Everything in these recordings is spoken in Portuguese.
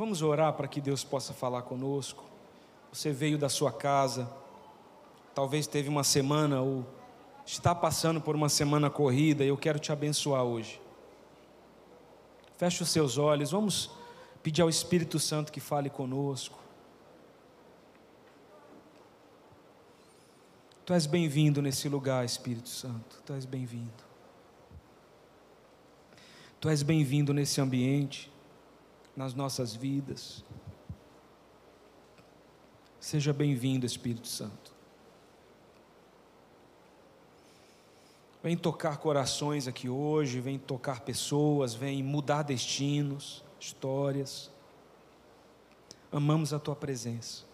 Vamos orar para que Deus possa falar conosco. Você veio da sua casa, talvez teve uma semana ou está passando por uma semana corrida e eu quero te abençoar hoje. Feche os seus olhos, vamos pedir ao Espírito Santo que fale conosco. Tu és bem-vindo nesse lugar, Espírito Santo, tu és bem-vindo. Tu és bem-vindo nesse ambiente, nas nossas vidas. Seja bem-vindo, Espírito Santo. Vem tocar corações aqui hoje, vem tocar pessoas, vem mudar destinos, histórias. Amamos a tua presença.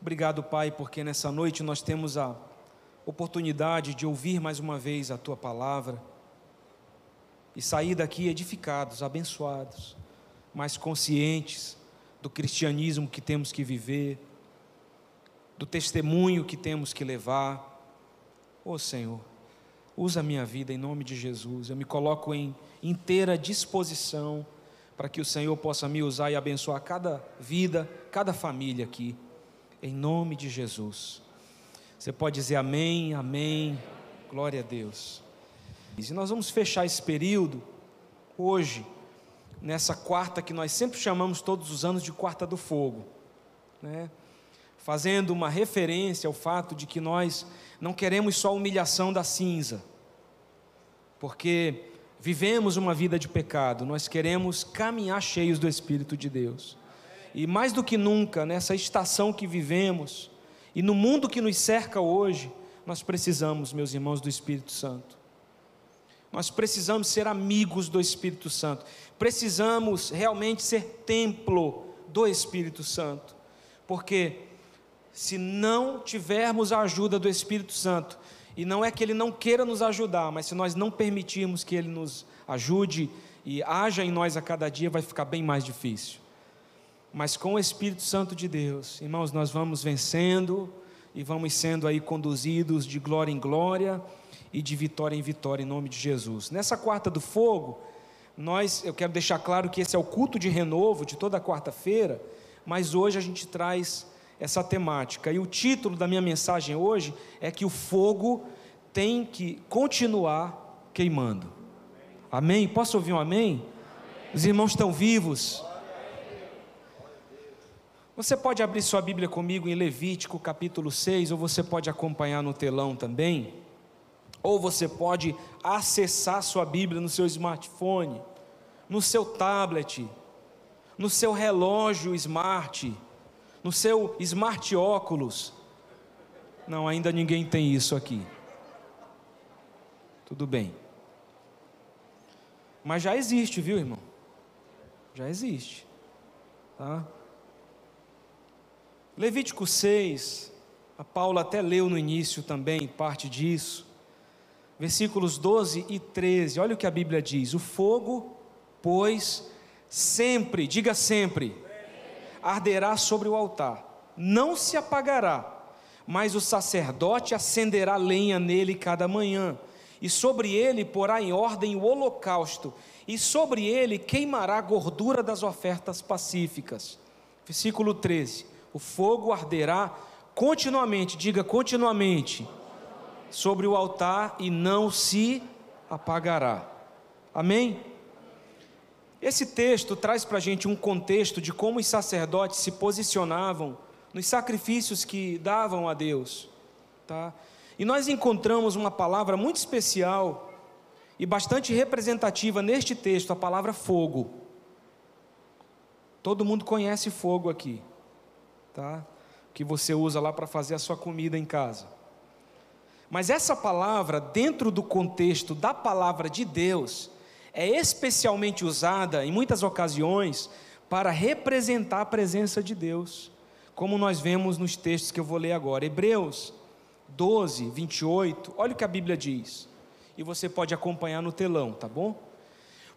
Obrigado, Pai, porque nessa noite nós temos a oportunidade de ouvir mais uma vez a tua palavra e sair daqui edificados, abençoados, mais conscientes do cristianismo que temos que viver, do testemunho que temos que levar Ô oh, Senhor, usa a minha vida em nome de Jesus. Eu me coloco em inteira disposição para que o Senhor possa me usar e abençoar cada vida, cada família aqui, em nome de Jesus. Você pode dizer amém, amém, glória a Deus. E nós vamos fechar esse período hoje, nessa quarta que nós sempre chamamos todos os anos de quarta do fogo, né? fazendo uma referência ao fato de que nós não queremos só humilhação da cinza, porque vivemos uma vida de pecado, nós queremos caminhar cheios do Espírito de Deus. E mais do que nunca, nessa estação que vivemos e no mundo que nos cerca hoje, nós precisamos, meus irmãos, do Espírito Santo. Nós precisamos ser amigos do Espírito Santo. Precisamos realmente ser templo do Espírito Santo. Porque se não tivermos a ajuda do Espírito Santo, e não é que ele não queira nos ajudar, mas se nós não permitirmos que ele nos ajude e haja em nós a cada dia, vai ficar bem mais difícil. Mas com o Espírito Santo de Deus, irmãos, nós vamos vencendo e vamos sendo aí conduzidos de glória em glória e de vitória em vitória em nome de Jesus. Nessa quarta do fogo, nós, eu quero deixar claro que esse é o culto de renovo de toda quarta-feira, mas hoje a gente traz essa temática. E o título da minha mensagem hoje é que o fogo tem que continuar queimando. Amém? Posso ouvir um amém? Os irmãos estão vivos. Você pode abrir sua Bíblia comigo em Levítico capítulo 6, ou você pode acompanhar no telão também, ou você pode acessar sua Bíblia no seu smartphone, no seu tablet, no seu relógio smart no seu smart óculos. Não, ainda ninguém tem isso aqui. Tudo bem. Mas já existe, viu, irmão? Já existe. Tá? Levítico 6, a Paula até leu no início também parte disso. Versículos 12 e 13. Olha o que a Bíblia diz: O fogo, pois, sempre, diga sempre, arderá sobre o altar, não se apagará, mas o sacerdote acenderá lenha nele cada manhã, e sobre ele porá em ordem o holocausto, e sobre ele queimará a gordura das ofertas pacíficas. Versículo 13: O fogo arderá continuamente, diga continuamente, sobre o altar e não se apagará. Amém? Esse texto traz para a gente um contexto de como os sacerdotes se posicionavam nos sacrifícios que davam a Deus. Tá? E nós encontramos uma palavra muito especial e bastante representativa neste texto, a palavra fogo. Todo mundo conhece fogo aqui, tá? Que você usa lá para fazer a sua comida em casa. Mas essa palavra, dentro do contexto da palavra de Deus, é especialmente usada em muitas ocasiões para representar a presença de Deus, como nós vemos nos textos que eu vou ler agora. Hebreus 12, 28, olha o que a Bíblia diz, e você pode acompanhar no telão, tá bom?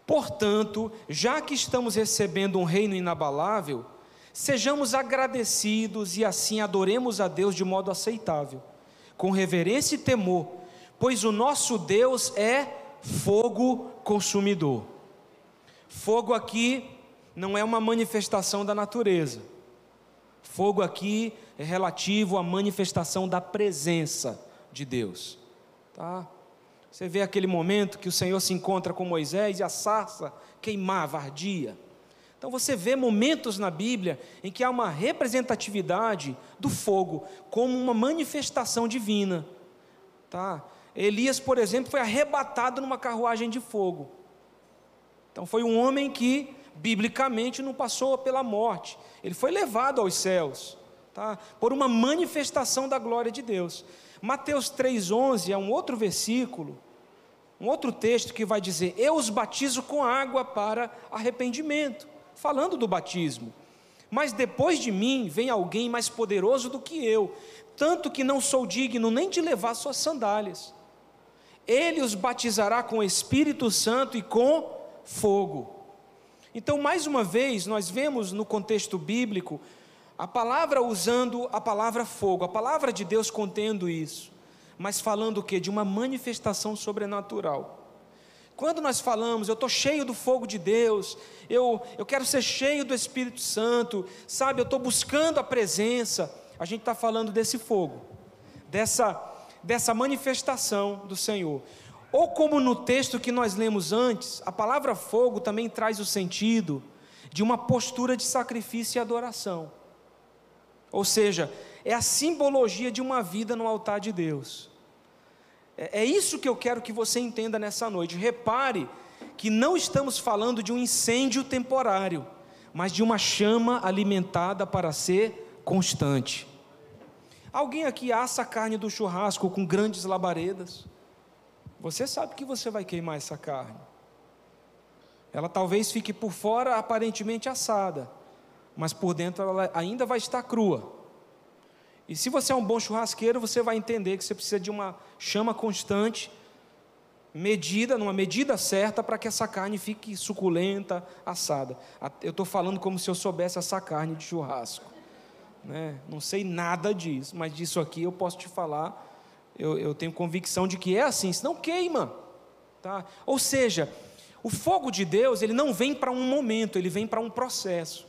Portanto, já que estamos recebendo um reino inabalável, sejamos agradecidos e assim adoremos a Deus de modo aceitável, com reverência e temor, pois o nosso Deus é fogo consumidor. Fogo aqui não é uma manifestação da natureza. Fogo aqui é relativo à manifestação da presença de Deus. Tá? Você vê aquele momento que o Senhor se encontra com Moisés e a sarça queimava, ardia. Então você vê momentos na Bíblia em que há uma representatividade do fogo como uma manifestação divina. Tá? Elias, por exemplo, foi arrebatado numa carruagem de fogo. Então foi um homem que biblicamente não passou pela morte, ele foi levado aos céus, tá? Por uma manifestação da glória de Deus. Mateus 3:11 é um outro versículo, um outro texto que vai dizer: "Eu os batizo com água para arrependimento", falando do batismo. Mas depois de mim vem alguém mais poderoso do que eu, tanto que não sou digno nem de levar suas sandálias. Ele os batizará com o Espírito Santo e com fogo. Então, mais uma vez, nós vemos no contexto bíblico a palavra usando a palavra fogo, a palavra de Deus contendo isso, mas falando o que? De uma manifestação sobrenatural. Quando nós falamos, eu estou cheio do fogo de Deus, eu, eu quero ser cheio do Espírito Santo, sabe, eu estou buscando a presença, a gente está falando desse fogo, dessa, dessa manifestação do Senhor. Ou como no texto que nós lemos antes, a palavra fogo também traz o sentido de uma postura de sacrifício e adoração. Ou seja, é a simbologia de uma vida no altar de Deus. É, é isso que eu quero que você entenda nessa noite. Repare que não estamos falando de um incêndio temporário, mas de uma chama alimentada para ser constante. Alguém aqui assa a carne do churrasco com grandes labaredas? Você sabe que você vai queimar essa carne. Ela talvez fique por fora aparentemente assada, mas por dentro ela ainda vai estar crua. E se você é um bom churrasqueiro, você vai entender que você precisa de uma chama constante, medida, numa medida certa, para que essa carne fique suculenta, assada. Eu estou falando como se eu soubesse essa carne de churrasco. Né? Não sei nada disso, mas disso aqui eu posso te falar eu, eu tenho convicção de que é assim, senão queima. Tá? Ou seja, o fogo de Deus, ele não vem para um momento, ele vem para um processo.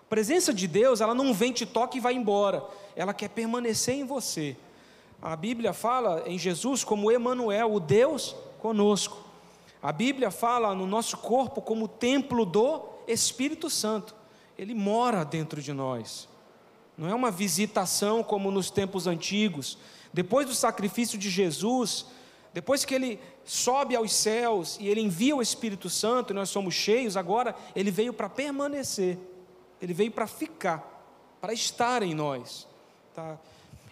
A presença de Deus, ela não vem, te toca e vai embora. Ela quer permanecer em você. A Bíblia fala em Jesus como Emanuel, o Deus conosco. A Bíblia fala no nosso corpo como templo do Espírito Santo. Ele mora dentro de nós. Não é uma visitação como nos tempos antigos, depois do sacrifício de Jesus, depois que ele sobe aos céus e ele envia o Espírito Santo, e nós somos cheios, agora ele veio para permanecer, ele veio para ficar, para estar em nós. Tá?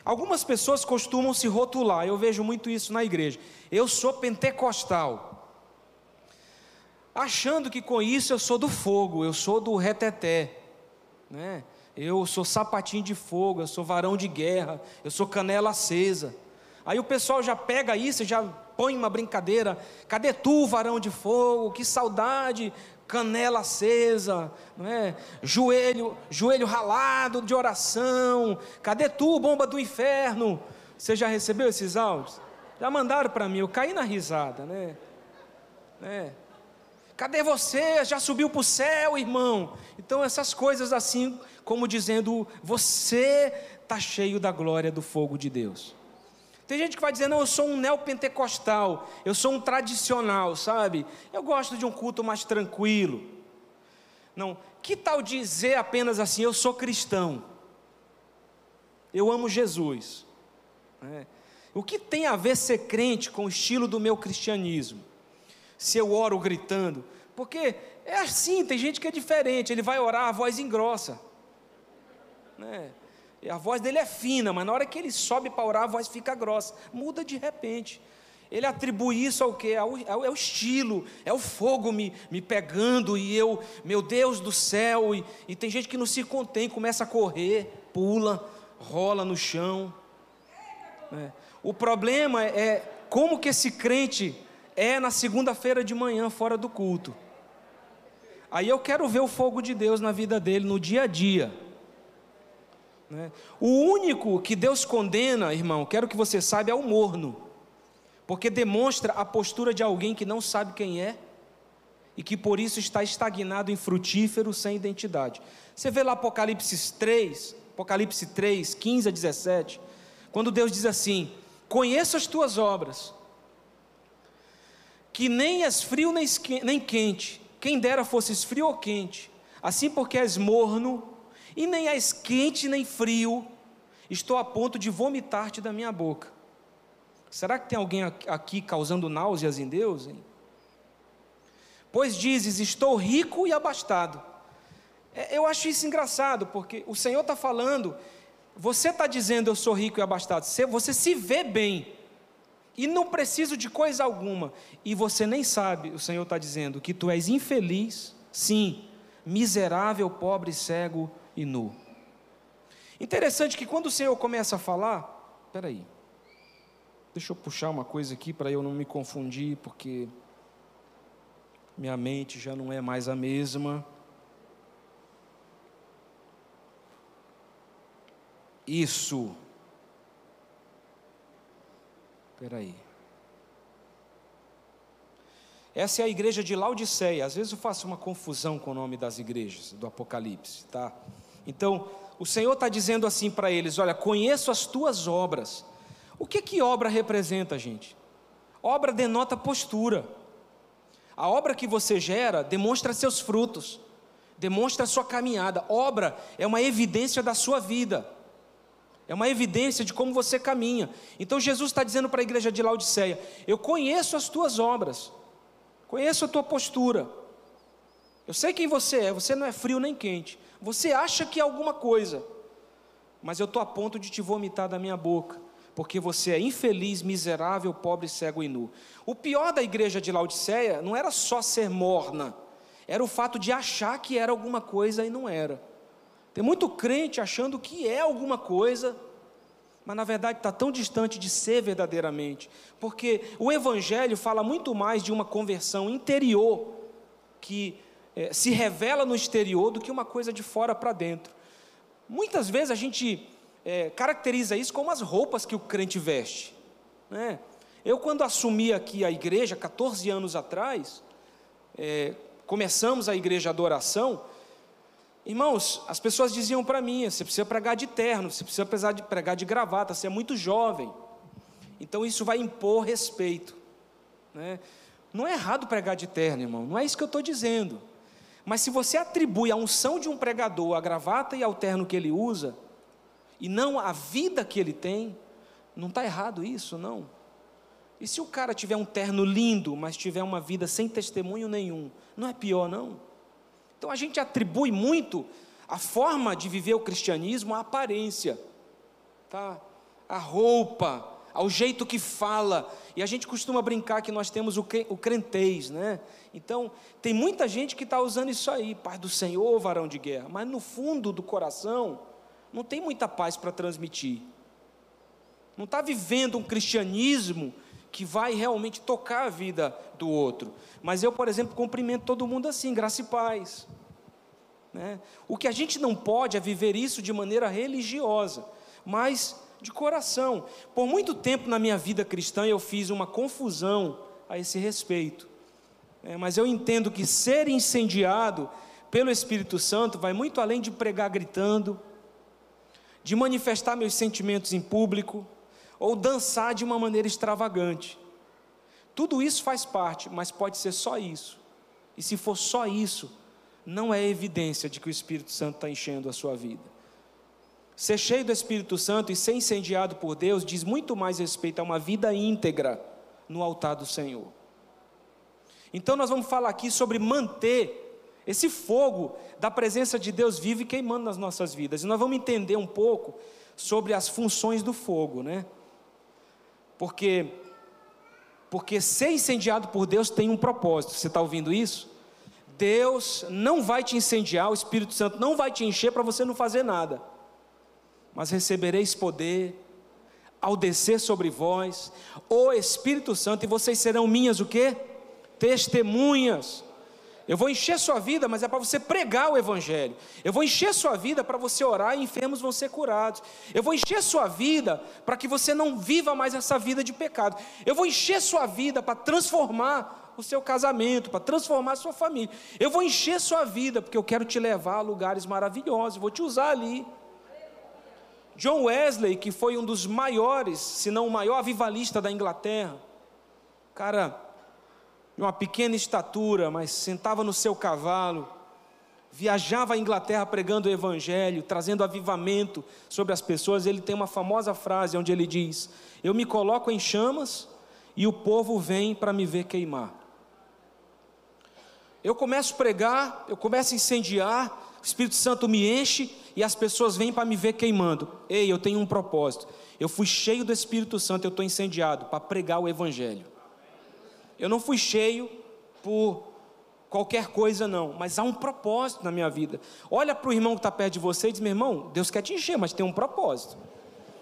Algumas pessoas costumam se rotular, eu vejo muito isso na igreja. Eu sou pentecostal, achando que com isso eu sou do fogo, eu sou do reteté, né? eu sou sapatinho de fogo, eu sou varão de guerra, eu sou canela acesa. Aí o pessoal já pega isso, já põe uma brincadeira: cadê tu, varão de fogo? Que saudade, canela acesa, não é? joelho, joelho ralado de oração. Cadê tu, bomba do inferno? Você já recebeu esses áudios? Já mandaram para mim, eu caí na risada, né? É. Cadê você? Já subiu para o céu, irmão? Então, essas coisas assim, como dizendo, você está cheio da glória do fogo de Deus. Tem gente que vai dizer, não, eu sou um neopentecostal, eu sou um tradicional, sabe? Eu gosto de um culto mais tranquilo. Não, que tal dizer apenas assim, eu sou cristão, eu amo Jesus. É. O que tem a ver ser crente com o estilo do meu cristianismo? se eu oro gritando. Porque é assim, tem gente que é diferente, ele vai orar, a voz engrossa. Né? A voz dele é fina, mas na hora que ele sobe para orar, a voz fica grossa. Muda de repente. Ele atribui isso ao que? Ao, ao, é o estilo, é o fogo me, me pegando e eu, meu Deus do céu. E, e tem gente que não se contém, começa a correr, pula, rola no chão. É. O problema é como que esse crente é na segunda-feira de manhã, fora do culto. Aí eu quero ver o fogo de Deus na vida dele, no dia a dia. Né? O único que Deus condena, irmão, quero que você saiba, é o morno, porque demonstra a postura de alguém que não sabe quem é e que por isso está estagnado em frutífero sem identidade. Você vê lá Apocalipse 3, Apocalipse 3, 15 a 17, quando Deus diz assim: Conheço as tuas obras, que nem és frio nem quente, quem dera fosses frio ou quente, assim porque és morno, e nem és quente nem frio, estou a ponto de vomitar-te da minha boca. Será que tem alguém aqui causando náuseas em Deus? Hein? Pois dizes: Estou rico e abastado. É, eu acho isso engraçado, porque o Senhor está falando, você está dizendo eu sou rico e abastado, você se vê bem, e não preciso de coisa alguma, e você nem sabe, o Senhor está dizendo, que tu és infeliz, sim, miserável, pobre, cego e nu. Interessante que quando o Senhor começa a falar, peraí, deixa eu puxar uma coisa aqui para eu não me confundir, porque minha mente já não é mais a mesma. Isso. Espera aí. Essa é a igreja de Laodiceia. Às vezes eu faço uma confusão com o nome das igrejas do Apocalipse, tá? Então, o Senhor está dizendo assim para eles: Olha, conheço as tuas obras. O que que obra representa, gente? Obra denota postura. A obra que você gera demonstra seus frutos, demonstra sua caminhada. Obra é uma evidência da sua vida, é uma evidência de como você caminha. Então Jesus está dizendo para a igreja de Laodiceia: Eu conheço as tuas obras, conheço a tua postura, eu sei quem você é, você não é frio nem quente, você acha que é alguma coisa, mas eu estou a ponto de te vomitar da minha boca porque você é infeliz, miserável, pobre, cego e nu. O pior da igreja de Laodiceia não era só ser morna, era o fato de achar que era alguma coisa e não era. Tem muito crente achando que é alguma coisa, mas na verdade está tão distante de ser verdadeiramente, porque o Evangelho fala muito mais de uma conversão interior, que é, se revela no exterior, do que uma coisa de fora para dentro. Muitas vezes a gente é, caracteriza isso como as roupas que o crente veste. Né? Eu, quando assumi aqui a igreja, 14 anos atrás, é, começamos a igreja adoração, irmãos, as pessoas diziam para mim: você precisa pregar de terno, você precisa pregar de, pregar de gravata, você é muito jovem. Então isso vai impor respeito. Né? Não é errado pregar de terno, irmão, não é isso que eu estou dizendo. Mas se você atribui a unção de um pregador, a gravata e ao terno que ele usa, e não a vida que ele tem, não está errado isso, não. E se o cara tiver um terno lindo, mas tiver uma vida sem testemunho nenhum, não é pior, não? Então a gente atribui muito a forma de viver o cristianismo à aparência, tá? A roupa, ao jeito que fala. E a gente costuma brincar que nós temos o, crentez, né? Então, tem muita gente que está usando isso aí, Pai do Senhor, varão de guerra, mas no fundo do coração, não tem muita paz para transmitir. Não está vivendo um cristianismo que vai realmente tocar a vida do outro. Mas eu, por exemplo, cumprimento todo mundo assim, graça e paz. Né? O que a gente não pode é viver isso de maneira religiosa, mas de coração. Por muito tempo na minha vida cristã eu fiz uma confusão a esse respeito. É, mas eu entendo que ser incendiado pelo Espírito Santo vai muito além de pregar gritando, de manifestar meus sentimentos em público ou dançar de uma maneira extravagante. Tudo isso faz parte, mas pode ser só isso. E se for só isso, não é evidência de que o Espírito Santo está enchendo a sua vida. Ser cheio do Espírito Santo e ser incendiado por Deus diz muito mais respeito a uma vida íntegra no altar do Senhor. Então, nós vamos falar aqui sobre manter esse fogo da presença de Deus vive queimando nas nossas vidas. E nós vamos entender um pouco sobre as funções do fogo, né? Porque porque ser incendiado por Deus tem um propósito. Você está ouvindo isso? Deus não vai te incendiar, o Espírito Santo não vai te encher para você não fazer nada. Mas recebereis poder ao descer sobre vós, o Espírito Santo, e vocês serão minhas o quê? Testemunhas. Eu vou encher sua vida, mas é para você pregar o Evangelho. Eu vou encher sua vida para você orar e enfermos vão ser curados. Eu vou encher sua vida para que você não viva mais essa vida de pecado. Eu vou encher sua vida para transformar o seu casamento, para transformar a sua família. Eu vou encher sua vida, porque eu quero te levar a lugares maravilhosos, vou te usar ali. John Wesley, que foi um dos maiores, se não o maior avivalista da Inglaterra, cara de uma pequena estatura, mas sentava no seu cavalo, viajava a Inglaterra pregando o evangelho, trazendo avivamento sobre as pessoas. Ele tem uma famosa frase onde ele diz: Eu me coloco em chamas e o povo vem para me ver queimar. Eu começo a pregar, eu começo a incendiar, o Espírito Santo me enche e as pessoas vêm para me ver queimando. Ei, eu tenho um propósito. Eu fui cheio do Espírito Santo, eu estou incendiado para pregar o Evangelho. Eu não fui cheio por qualquer coisa, não, mas há um propósito na minha vida. Olha para o irmão que está perto de você e diz: meu irmão, Deus quer te encher, mas tem um propósito.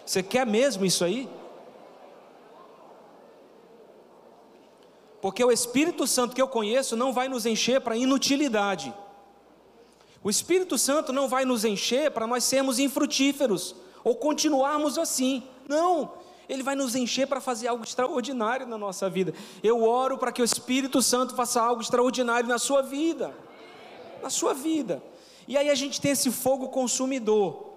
Você quer mesmo isso aí? Porque o Espírito Santo que eu conheço não vai nos encher para inutilidade. O Espírito Santo não vai nos encher para nós sermos infrutíferos ou continuarmos assim. Não, ele vai nos encher para fazer algo extraordinário na nossa vida. Eu oro para que o Espírito Santo faça algo extraordinário na sua vida. Na sua vida. E aí a gente tem esse fogo consumidor,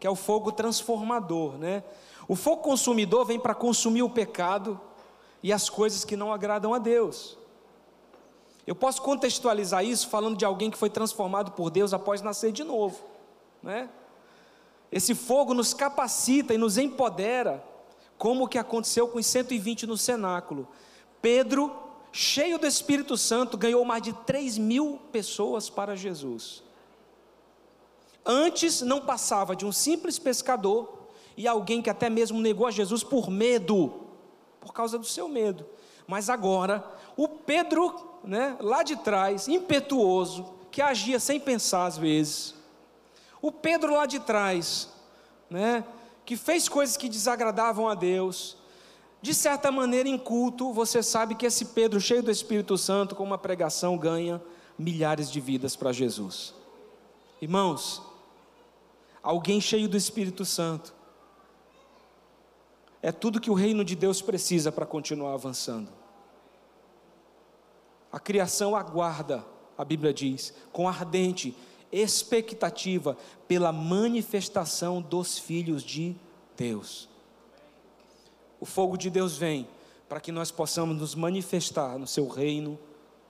que é o fogo transformador, né? O fogo consumidor vem para consumir o pecado e as coisas que não agradam a Deus. Eu posso contextualizar isso falando de alguém que foi transformado por Deus após nascer de novo, né? Esse fogo nos capacita e nos empodera, como o que aconteceu com os 120 no cenáculo. Pedro, cheio do Espírito Santo, ganhou mais de 3 mil pessoas para Jesus. Antes não passava de um simples pescador e alguém que até mesmo negou a Jesus por medo, por causa do seu medo. Mas agora, o Pedro né, lá de trás, impetuoso, que agia sem pensar às vezes. O Pedro lá de trás, né, que fez coisas que desagradavam a Deus. De certa maneira, em culto, você sabe que esse Pedro, cheio do Espírito Santo, com uma pregação, ganha milhares de vidas para Jesus. Irmãos, alguém cheio do Espírito Santo, é tudo que o reino de Deus precisa para continuar avançando. A criação aguarda, a Bíblia diz, com ardente expectativa pela manifestação dos filhos de Deus. O fogo de Deus vem para que nós possamos nos manifestar no seu reino,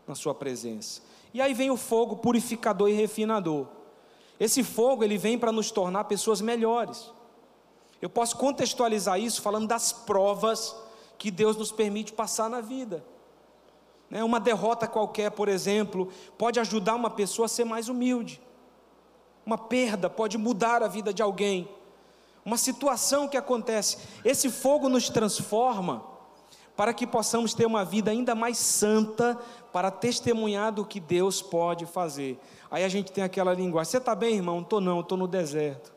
na sua presença. E aí vem o fogo purificador e refinador. Esse fogo ele vem para nos tornar pessoas melhores. Eu posso contextualizar isso falando das provas que Deus nos permite passar na vida. Né? Uma derrota qualquer, por exemplo, pode ajudar uma pessoa a ser mais humilde. Uma perda pode mudar a vida de alguém. Uma situação que acontece, esse fogo nos transforma para que possamos ter uma vida ainda mais santa para testemunhar do que Deus pode fazer. Aí a gente tem aquela linguagem: Você está bem, irmão? Estou, não, estou no deserto.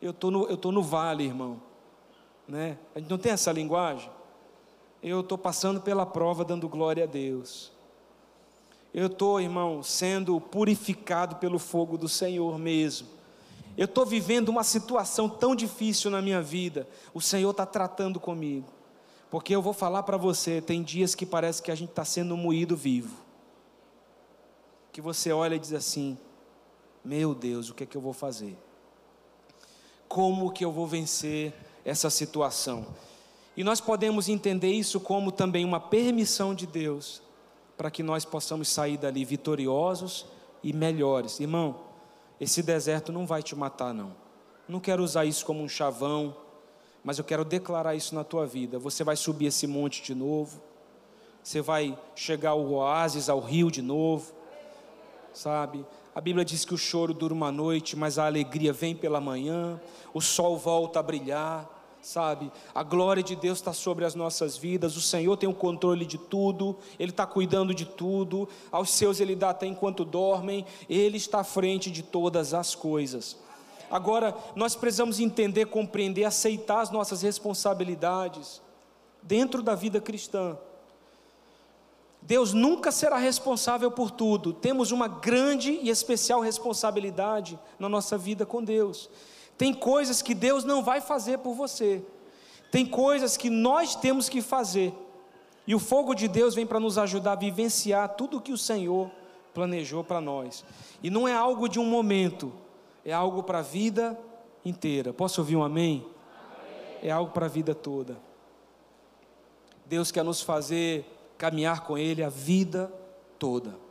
Eu estou no, estou no vale, irmão. Né? A gente não tem essa linguagem? Eu estou passando pela prova dando glória a Deus. Eu estou, irmão, sendo purificado pelo fogo do Senhor mesmo. Eu estou vivendo uma situação tão difícil na minha vida. O Senhor está tratando comigo. Porque eu vou falar para você: tem dias que parece que a gente está sendo moído vivo. Que você olha e diz assim: Meu Deus, o que é que eu vou fazer? Como que eu vou vencer essa situação? E nós podemos entender isso como também uma permissão de Deus para que nós possamos sair dali vitoriosos e melhores. Irmão, esse deserto não vai te matar, não. Não quero usar isso como um chavão, mas eu quero declarar isso na tua vida. Você vai subir esse monte de novo, você vai chegar ao oásis, ao rio de novo, sabe? A Bíblia diz que o choro dura uma noite, mas a alegria vem pela manhã, o sol volta a brilhar sabe? A glória de Deus está sobre as nossas vidas, o Senhor tem o controle de tudo, Ele está cuidando de tudo, aos seus Ele dá até enquanto dormem, Ele está à frente de todas as coisas. Agora, nós precisamos entender, compreender, aceitar as nossas responsabilidades dentro da vida cristã. Deus nunca será responsável por tudo, temos uma grande e especial responsabilidade na nossa vida com Deus. Tem coisas que Deus não vai fazer por você. Tem coisas que nós temos que fazer. E o fogo de Deus vem para nos ajudar a vivenciar tudo o que o Senhor planejou para nós. E não é algo de um momento, é algo para a vida inteira. Posso ouvir um amém? amém. É algo para a vida toda. Deus quer nos fazer caminhar com Ele a vida toda.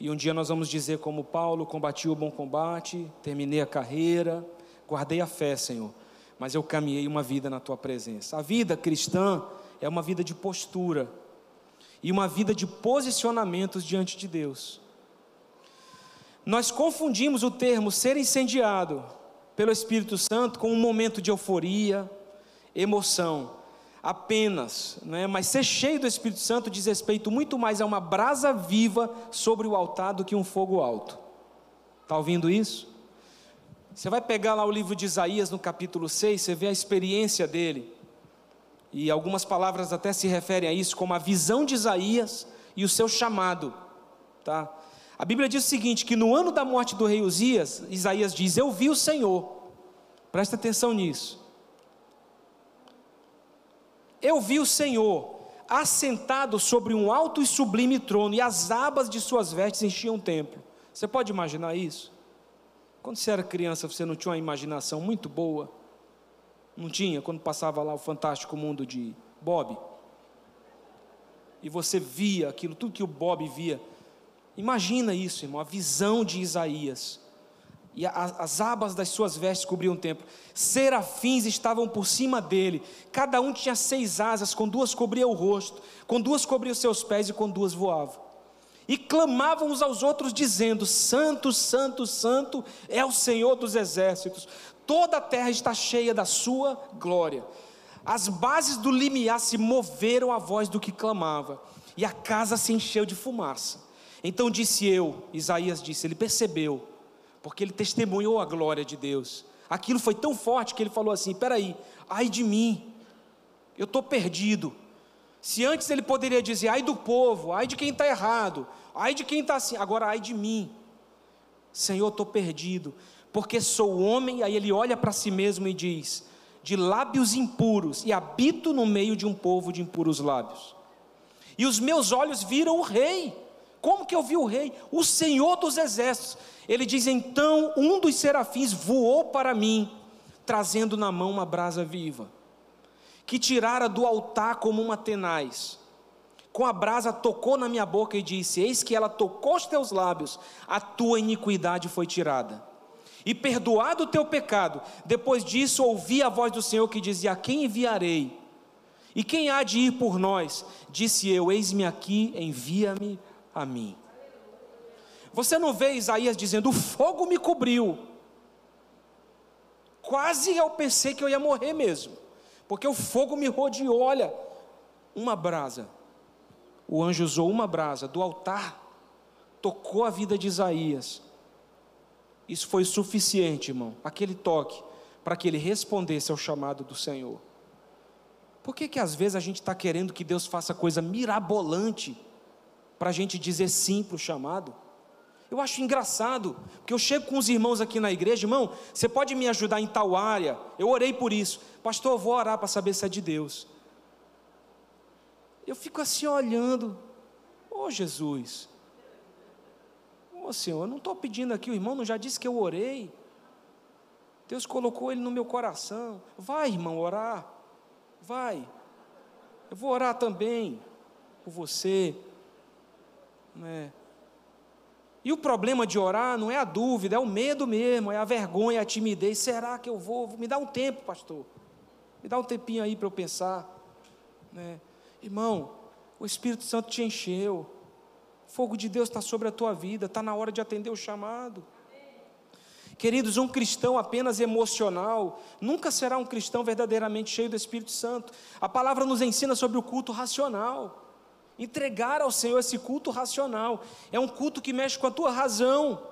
E um dia nós vamos dizer, como Paulo: combati o bom combate, terminei a carreira, guardei a fé, Senhor, mas eu caminhei uma vida na tua presença. A vida cristã é uma vida de postura e uma vida de posicionamentos diante de Deus. Nós confundimos o termo ser incendiado pelo Espírito Santo com um momento de euforia, emoção, apenas, né? mas ser cheio do Espírito Santo diz respeito muito mais a uma brasa viva sobre o altar do que um fogo alto. Está ouvindo isso? Você vai pegar lá o livro de Isaías no capítulo 6, você vê a experiência dele. E algumas palavras até se referem a isso, como a visão de Isaías e o seu chamado. Tá? A Bíblia diz o seguinte: que no ano da morte do rei Uzias, Isaías diz: Eu vi o Senhor. Presta atenção nisso. Eu vi o Senhor assentado sobre um alto e sublime trono, e as abas de suas vestes enchiam o templo. Você pode imaginar isso? Quando você era criança, você não tinha uma imaginação muito boa? Não tinha quando passava lá o fantástico mundo de Bob? E você via aquilo, tudo que o Bob via. Imagina isso, irmão, a visão de Isaías. E as abas das suas vestes cobriam o templo. Serafins estavam por cima dele. Cada um tinha seis asas, com duas cobria o rosto, com duas cobria os seus pés e com duas voavam. E clamavam uns aos outros, dizendo: Santo, Santo, Santo é o Senhor dos exércitos toda a terra está cheia da sua glória. As bases do limiar se moveram à voz do que clamava, e a casa se encheu de fumaça. Então disse eu, Isaías disse, ele percebeu, porque ele testemunhou a glória de Deus. Aquilo foi tão forte que ele falou assim: peraí, ai de mim, eu estou perdido. Se antes ele poderia dizer, ai do povo, ai de quem está errado, ai de quem está assim, agora ai de mim. Senhor, estou perdido porque sou homem, aí ele olha para si mesmo e diz: de lábios impuros, e habito no meio de um povo de impuros lábios. E os meus olhos viram o rei. Como que eu vi o rei? O Senhor dos exércitos. Ele diz: então um dos serafins voou para mim, trazendo na mão uma brasa viva, que tirara do altar como uma tenaz. Com a brasa tocou na minha boca e disse: Eis que ela tocou os teus lábios, a tua iniquidade foi tirada e perdoado o teu pecado. Depois disso, ouvi a voz do Senhor que dizia: Quem enviarei? E quem há de ir por nós? Disse eu: Eis-me aqui, envia-me a mim. Você não vê Isaías dizendo: O fogo me cobriu. Quase eu pensei que eu ia morrer mesmo, porque o fogo me rodeou. Olha, uma brasa. O anjo usou uma brasa do altar, tocou a vida de Isaías isso foi suficiente, irmão, aquele toque, para que ele respondesse ao chamado do Senhor. Por que, que às vezes a gente está querendo que Deus faça coisa mirabolante para a gente dizer sim para o chamado? Eu acho engraçado, porque eu chego com os irmãos aqui na igreja, irmão, você pode me ajudar em tal área? Eu orei por isso, pastor, eu vou orar para saber se é de Deus. Eu fico assim olhando, ô oh, Jesus, Ô Senhor, eu não estou pedindo aqui, o irmão não já disse que eu orei. Deus colocou ele no meu coração. Vai, irmão, orar. Vai. Eu vou orar também por você. Né? E o problema de orar não é a dúvida, é o medo mesmo, é a vergonha, é a timidez. Será que eu vou? Me dá um tempo, pastor. Me dá um tempinho aí para eu pensar. Né? Irmão, o Espírito Santo te encheu fogo de Deus está sobre a tua vida, está na hora de atender o chamado. Queridos, um cristão apenas emocional nunca será um cristão verdadeiramente cheio do Espírito Santo. A palavra nos ensina sobre o culto racional. Entregar ao Senhor esse culto racional é um culto que mexe com a tua razão.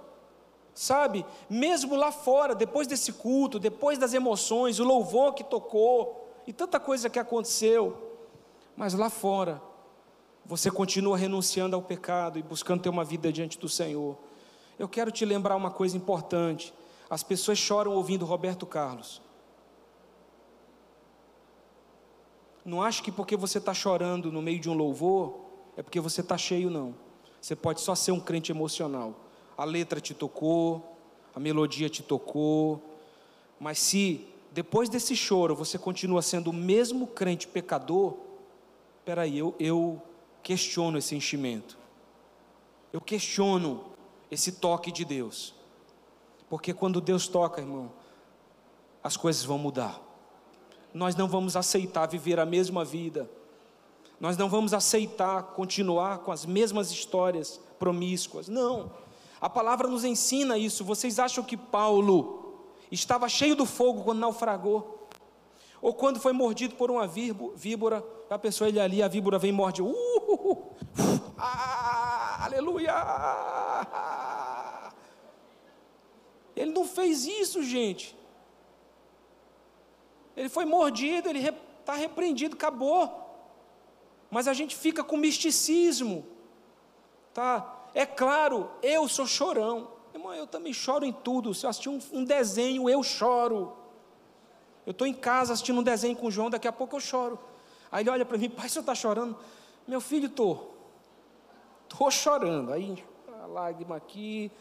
Sabe? Mesmo lá fora, depois desse culto, depois das emoções, o louvor que tocou e tanta coisa que aconteceu, mas lá fora, você continua renunciando ao pecado e buscando ter uma vida diante do Senhor. Eu quero te lembrar uma coisa importante. As pessoas choram ouvindo Roberto Carlos. Não acho que porque você está chorando no meio de um louvor, é porque você está cheio, não. Você pode só ser um crente emocional. A letra te tocou, a melodia te tocou, mas se depois desse choro você continua sendo o mesmo crente pecador, peraí, eu, eu questiono esse enchimento. Eu questiono esse toque de Deus. Porque quando Deus toca, irmão, as coisas vão mudar. Nós não vamos aceitar viver a mesma vida. Nós não vamos aceitar continuar com as mesmas histórias promíscuas. Não. A palavra nos ensina isso. Vocês acham que Paulo estava cheio do fogo quando naufragou? Ou quando foi mordido por uma víbora, a pessoa ele ali, a víbora vem e morde. Uh, uh, uh, uh, ah, aleluia! Ele não fez isso, gente. Ele foi mordido, ele está repreendido, acabou. Mas a gente fica com misticismo, tá? É claro, eu sou chorão. Irmão, eu também choro em tudo. Se eu assistir um, um desenho, eu choro. Eu estou em casa assistindo um desenho com o João, daqui a pouco eu choro. Aí ele olha para mim, pai, senhor está chorando? Meu filho, estou. Estou chorando. Aí, a lágrima aqui,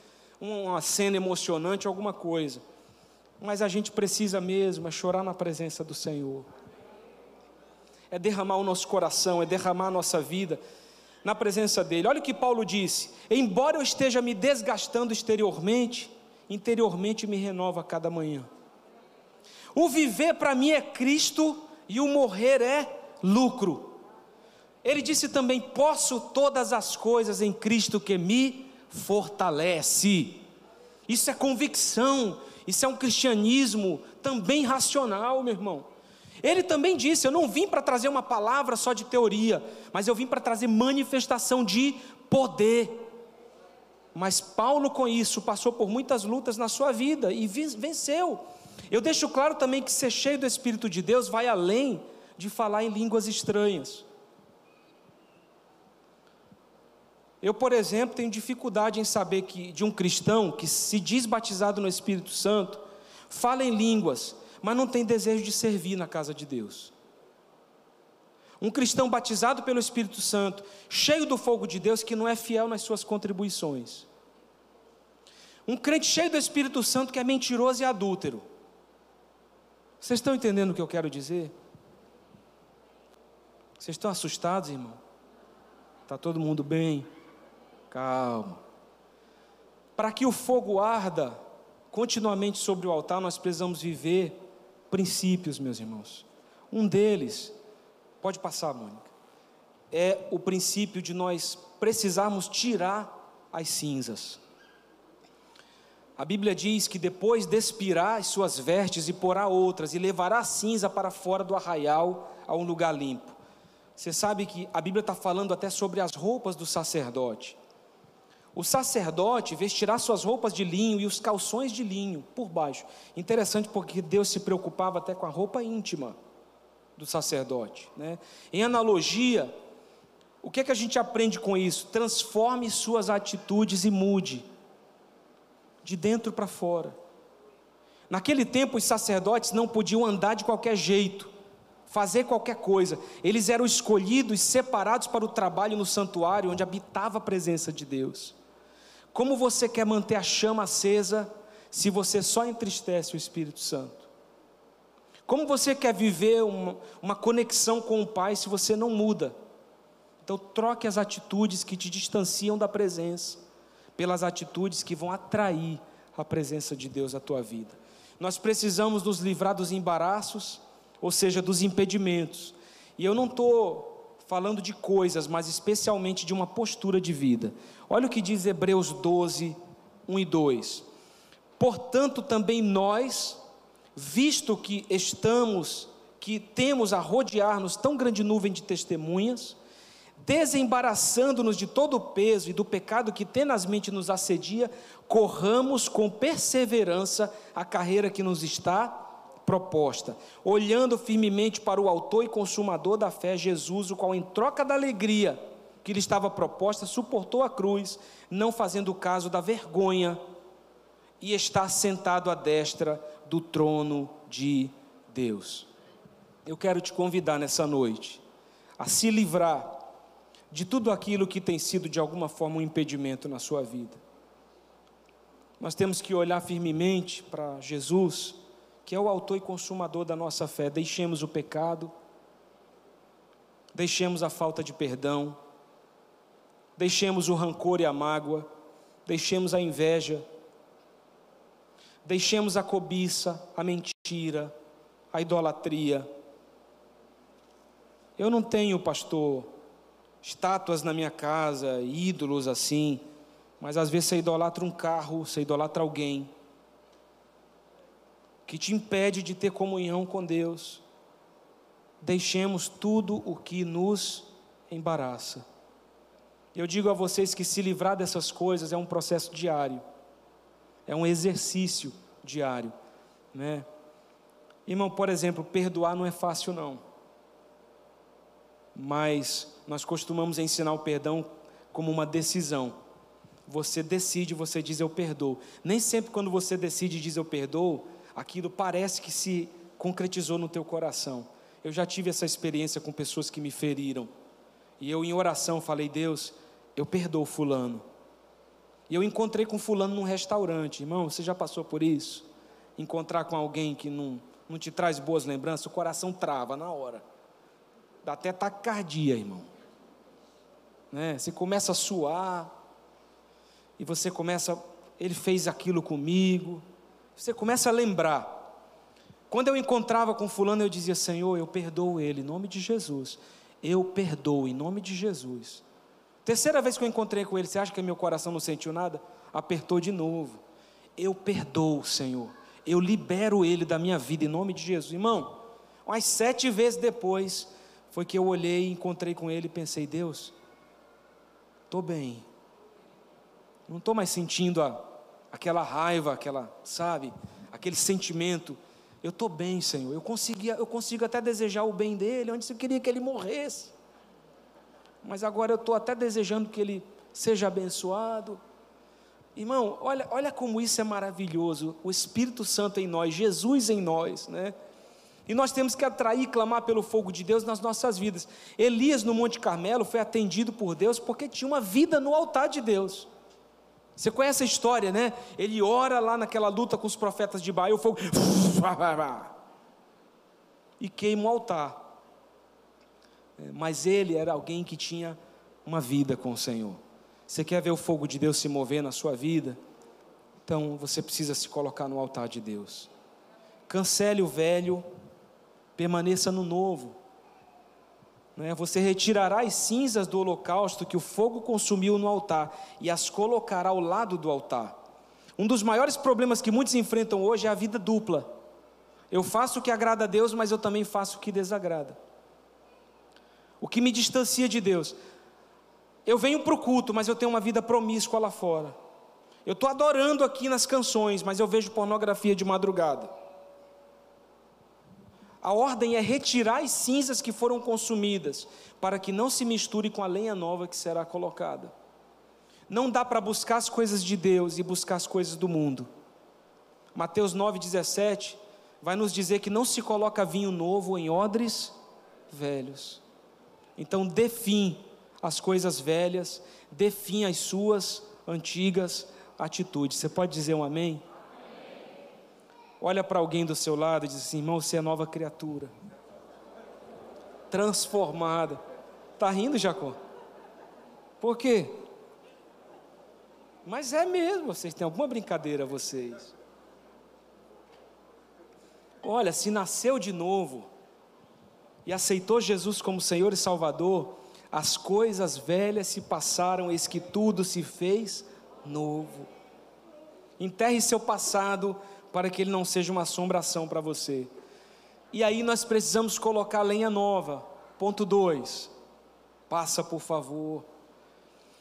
uma cena emocionante, alguma coisa. Mas a gente precisa mesmo é chorar na presença do Senhor. É derramar o nosso coração, é derramar a nossa vida na presença dele. Olha o que Paulo disse: Embora eu esteja me desgastando exteriormente, interiormente me renova a cada manhã. O viver para mim é Cristo e o morrer é lucro. Ele disse também: Posso todas as coisas em Cristo que me fortalece. Isso é convicção, isso é um cristianismo também racional, meu irmão. Ele também disse: Eu não vim para trazer uma palavra só de teoria, mas eu vim para trazer manifestação de poder. Mas Paulo, com isso, passou por muitas lutas na sua vida e venceu. Eu deixo claro também que ser cheio do Espírito de Deus vai além de falar em línguas estranhas. Eu, por exemplo, tenho dificuldade em saber que de um cristão que se diz batizado no Espírito Santo, fala em línguas, mas não tem desejo de servir na casa de Deus. Um cristão batizado pelo Espírito Santo, cheio do fogo de Deus, que não é fiel nas suas contribuições. Um crente cheio do Espírito Santo que é mentiroso e adúltero. Vocês estão entendendo o que eu quero dizer? Vocês estão assustados, irmão? Está todo mundo bem? Calma. Para que o fogo arda continuamente sobre o altar, nós precisamos viver princípios, meus irmãos. Um deles, pode passar, Mônica, é o princípio de nós precisarmos tirar as cinzas. A Bíblia diz que depois despirá as suas vestes e porá outras, e levará a cinza para fora do arraial a um lugar limpo. Você sabe que a Bíblia está falando até sobre as roupas do sacerdote. O sacerdote vestirá suas roupas de linho e os calções de linho por baixo. Interessante porque Deus se preocupava até com a roupa íntima do sacerdote. Né? Em analogia, o que, é que a gente aprende com isso? Transforme suas atitudes e mude, de dentro para fora. Naquele tempo, os sacerdotes não podiam andar de qualquer jeito, fazer qualquer coisa. Eles eram escolhidos, separados para o trabalho no santuário, onde habitava a presença de Deus. Como você quer manter a chama acesa se você só entristece o Espírito Santo? Como você quer viver uma, uma conexão com o Pai se você não muda? Então, troque as atitudes que te distanciam da presença, pelas atitudes que vão atrair a presença de Deus à tua vida. Nós precisamos nos livrar dos embaraços, ou seja, dos impedimentos. E eu não estou falando de coisas, mas especialmente de uma postura de vida. Olha o que diz Hebreus 12, 1 e 2. Portanto, também nós, visto que estamos, que temos a rodear-nos tão grande nuvem de testemunhas, desembaraçando-nos de todo o peso e do pecado que tenazmente nos assedia, corramos com perseverança a carreira que nos está proposta, olhando firmemente para o Autor e Consumador da fé, Jesus, o qual, em troca da alegria que lhe estava proposta, suportou a cruz, não fazendo caso da vergonha, e está sentado à destra do trono de Deus. eu quero te convidar nessa noite a se livrar de tudo aquilo que tem sido de alguma forma um impedimento na sua vida. Nós temos que olhar firmemente para Jesus, que é o autor e consumador da nossa fé. Deixemos o pecado, deixemos a falta de perdão, deixemos o rancor e a mágoa, deixemos a inveja, deixemos a cobiça, a mentira, a idolatria. Eu não tenho, pastor, estátuas na minha casa, ídolos assim, mas às vezes você idolatra um carro, você idolatra alguém, que te impede de ter comunhão com Deus. Deixemos tudo o que nos embaraça. Eu digo a vocês que se livrar dessas coisas é um processo diário, é um exercício diário, né? Irmão, por exemplo, perdoar não é fácil não mas nós costumamos ensinar o perdão como uma decisão. Você decide, você diz eu perdoo. Nem sempre quando você decide e diz eu perdoo, aquilo parece que se concretizou no teu coração. Eu já tive essa experiência com pessoas que me feriram. E eu em oração falei: "Deus, eu perdoo fulano". E eu encontrei com fulano num restaurante. Irmão, você já passou por isso? Encontrar com alguém que não não te traz boas lembranças, o coração trava na hora dá até taquicardia, irmão. Né? Você começa a suar, e você começa, ele fez aquilo comigo, você começa a lembrar. Quando eu encontrava com fulano, eu dizia, Senhor, eu perdoo ele, em nome de Jesus. Eu perdoo, em nome de Jesus. Terceira vez que eu encontrei com ele, você acha que meu coração não sentiu nada? Apertou de novo. Eu perdoo, Senhor. Eu libero ele da minha vida, em nome de Jesus. Irmão, umas sete vezes depois, foi que eu olhei, encontrei com ele e pensei: Deus, estou bem. Não estou mais sentindo a, aquela raiva, aquela, sabe, aquele sentimento. Eu estou bem, Senhor. Eu, conseguia, eu consigo até desejar o bem dele, antes eu queria que ele morresse. Mas agora eu estou até desejando que ele seja abençoado. Irmão, olha, olha como isso é maravilhoso. O Espírito Santo em nós, Jesus em nós, né? E nós temos que atrair e clamar pelo fogo de Deus nas nossas vidas. Elias no Monte Carmelo foi atendido por Deus porque tinha uma vida no altar de Deus. Você conhece a história, né? Ele ora lá naquela luta com os profetas de Baal, o fogo e queima o altar. É, mas ele era alguém que tinha uma vida com o Senhor. Você quer ver o fogo de Deus se mover na sua vida? Então você precisa se colocar no altar de Deus. Cancele o velho permaneça no novo. Né? Você retirará as cinzas do holocausto que o fogo consumiu no altar e as colocará ao lado do altar. Um dos maiores problemas que muitos enfrentam hoje é a vida dupla. Eu faço o que agrada a Deus, mas eu também faço o que desagrada. O que me distancia de Deus. Eu venho para o culto, mas eu tenho uma vida promíscua lá fora. Eu estou adorando aqui nas canções, mas eu vejo pornografia de madrugada. A ordem é retirar as cinzas que foram consumidas, para que não se misture com a lenha nova que será colocada. Não dá para buscar as coisas de Deus e buscar as coisas do mundo. Mateus 9,17 vai nos dizer que não se coloca vinho novo em odres velhos. Então, define as coisas velhas, define as suas antigas atitudes. Você pode dizer um amém? Olha para alguém do seu lado e diz assim: irmão, você é nova criatura, transformada. Está rindo, Jacó? Por quê? Mas é mesmo, vocês têm alguma brincadeira, vocês. Olha, se nasceu de novo e aceitou Jesus como Senhor e Salvador, as coisas velhas se passaram, eis que tudo se fez novo. Enterre seu passado para que ele não seja uma assombração para você. E aí nós precisamos colocar lenha nova. Ponto 2. Passa, por favor.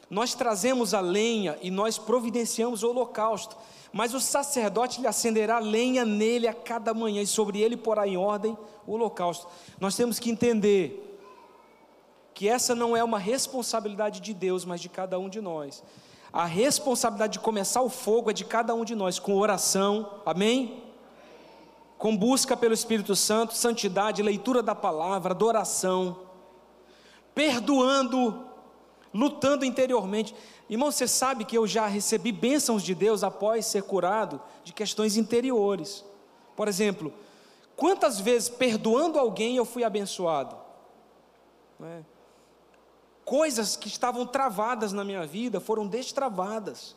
Nós trazemos a lenha e nós providenciamos o holocausto, mas o sacerdote lhe acenderá lenha nele a cada manhã e sobre ele porá em ordem o holocausto. Nós temos que entender que essa não é uma responsabilidade de Deus, mas de cada um de nós. A responsabilidade de começar o fogo é de cada um de nós, com oração, amém? com busca pelo Espírito Santo, santidade, leitura da palavra, adoração, perdoando, lutando interiormente. Irmão, você sabe que eu já recebi bênçãos de Deus após ser curado de questões interiores. Por exemplo, quantas vezes perdoando alguém eu fui abençoado? É? Coisas que estavam travadas na minha vida foram destravadas.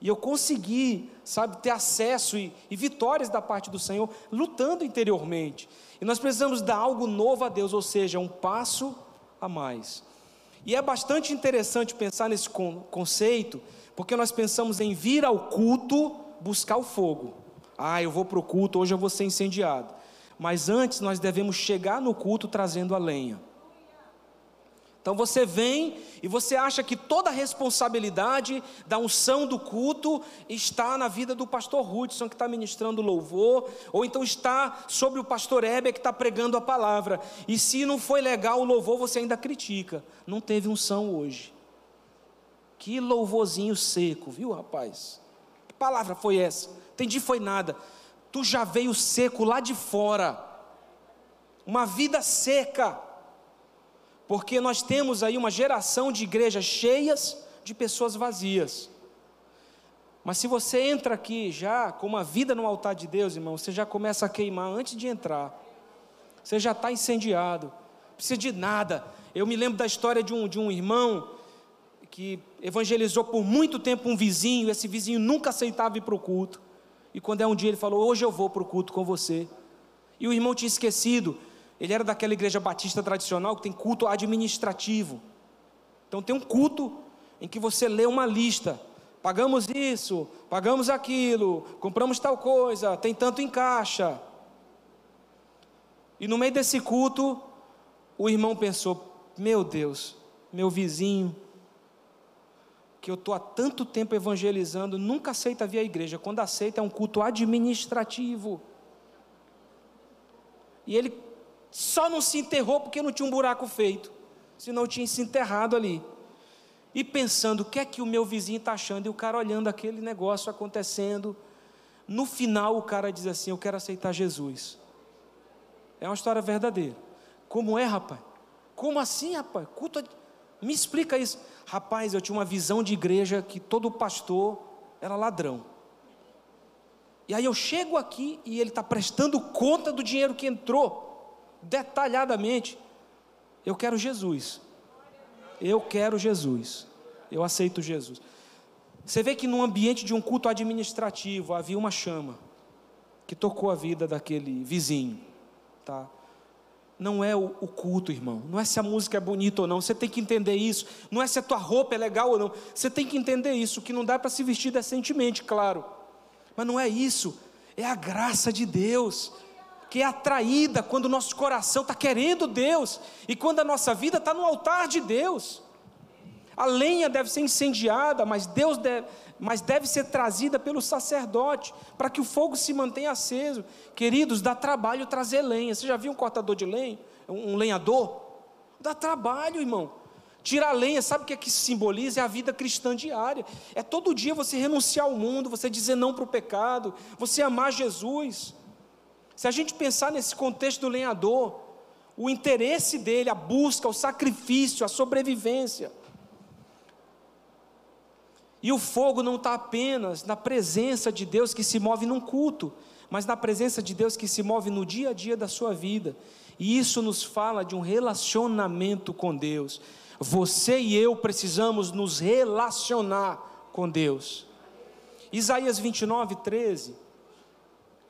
E eu consegui, sabe, ter acesso e, e, vitórias da parte do Senhor, lutando interiormente. E nós precisamos dar algo novo a Deus, ou seja, um passo a mais. E é bastante interessante pensar nesse conceito, porque nós pensamos em vir ao culto buscar o fogo. Ah, eu vou para o culto, hoje eu vou ser incendiado. Mas antes nós devemos chegar no culto trazendo a lenha. Então você vem e você acha que toda a responsabilidade da unção do culto está na vida do pastor Hudson que está ministrando louvor, ou então está sobre o pastor Heber que está pregando a palavra. E se não foi legal o louvor, você ainda critica. Não teve unção hoje. Que louvorzinho seco, viu, rapaz? Que palavra foi essa? Entendi, foi nada. Tu já veio seco lá de fora. Uma vida seca porque nós temos aí uma geração de igrejas cheias de pessoas vazias. Mas se você entra aqui já com uma vida no altar de Deus, irmão, você já começa a queimar antes de entrar. Você já está incendiado. Não precisa de nada. Eu me lembro da história de um, de um irmão que evangelizou por muito tempo um vizinho, esse vizinho nunca aceitava ir para o culto. E quando é um dia ele falou: Hoje eu vou para o culto com você. E o irmão tinha esquecido. Ele era daquela igreja batista tradicional que tem culto administrativo. Então tem um culto em que você lê uma lista. Pagamos isso, pagamos aquilo, compramos tal coisa, tem tanto em caixa. E no meio desse culto, o irmão pensou: Meu Deus, meu vizinho, que eu estou há tanto tempo evangelizando, nunca aceita vir à igreja. Quando aceita, é um culto administrativo. E ele só não se enterrou porque não tinha um buraco feito, senão tinha se enterrado ali. E pensando, o que é que o meu vizinho está achando? E o cara olhando aquele negócio acontecendo. No final, o cara diz assim: Eu quero aceitar Jesus. É uma história verdadeira. Como é, rapaz? Como assim, rapaz? Culto. Me explica isso. Rapaz, eu tinha uma visão de igreja que todo pastor era ladrão. E aí eu chego aqui e ele está prestando conta do dinheiro que entrou detalhadamente. Eu quero Jesus. Eu quero Jesus. Eu aceito Jesus. Você vê que no ambiente de um culto administrativo havia uma chama que tocou a vida daquele vizinho, tá? Não é o, o, culto, irmão. Não é se a música é bonita ou não. Você tem que entender isso. Não é se a tua roupa é legal ou não. Você tem que entender isso. Que não dá para se vestir decentemente, claro. Mas não é isso. É a graça de Deus que é atraída quando o nosso coração está querendo Deus e quando a nossa vida está no altar de Deus. A lenha deve ser incendiada, mas Deus deve, mas deve ser trazida pelo sacerdote para que o fogo se mantenha aceso. Queridos, dá trabalho trazer lenha. Você já viu um cortador de lenha, um lenhador? Dá trabalho, irmão. Tirar lenha, sabe o que é que simboliza? É a vida cristã diária. É todo dia você renunciar ao mundo, você dizer não para o pecado, você amar Jesus. Se a gente pensar nesse contexto do lenhador, o interesse dele, a busca, o sacrifício, a sobrevivência. E o fogo não está apenas na presença de Deus que se move num culto, mas na presença de Deus que se move no dia a dia da sua vida. E isso nos fala de um relacionamento com Deus. Você e eu precisamos nos relacionar com Deus. Isaías 29, 13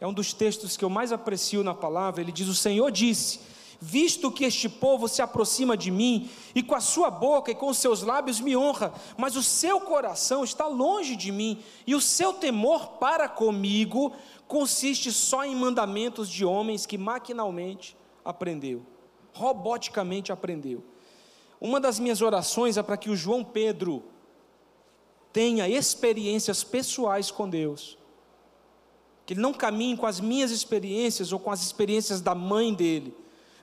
é um dos textos que eu mais aprecio na palavra. Ele diz: O Senhor disse: Visto que este povo se aproxima de mim, e com a sua boca e com os seus lábios me honra, mas o seu coração está longe de mim, e o seu temor para comigo consiste só em mandamentos de homens que maquinalmente aprendeu, roboticamente aprendeu. Uma das minhas orações é para que o João Pedro tenha experiências pessoais com Deus que ele não caminhe com as minhas experiências ou com as experiências da mãe dele,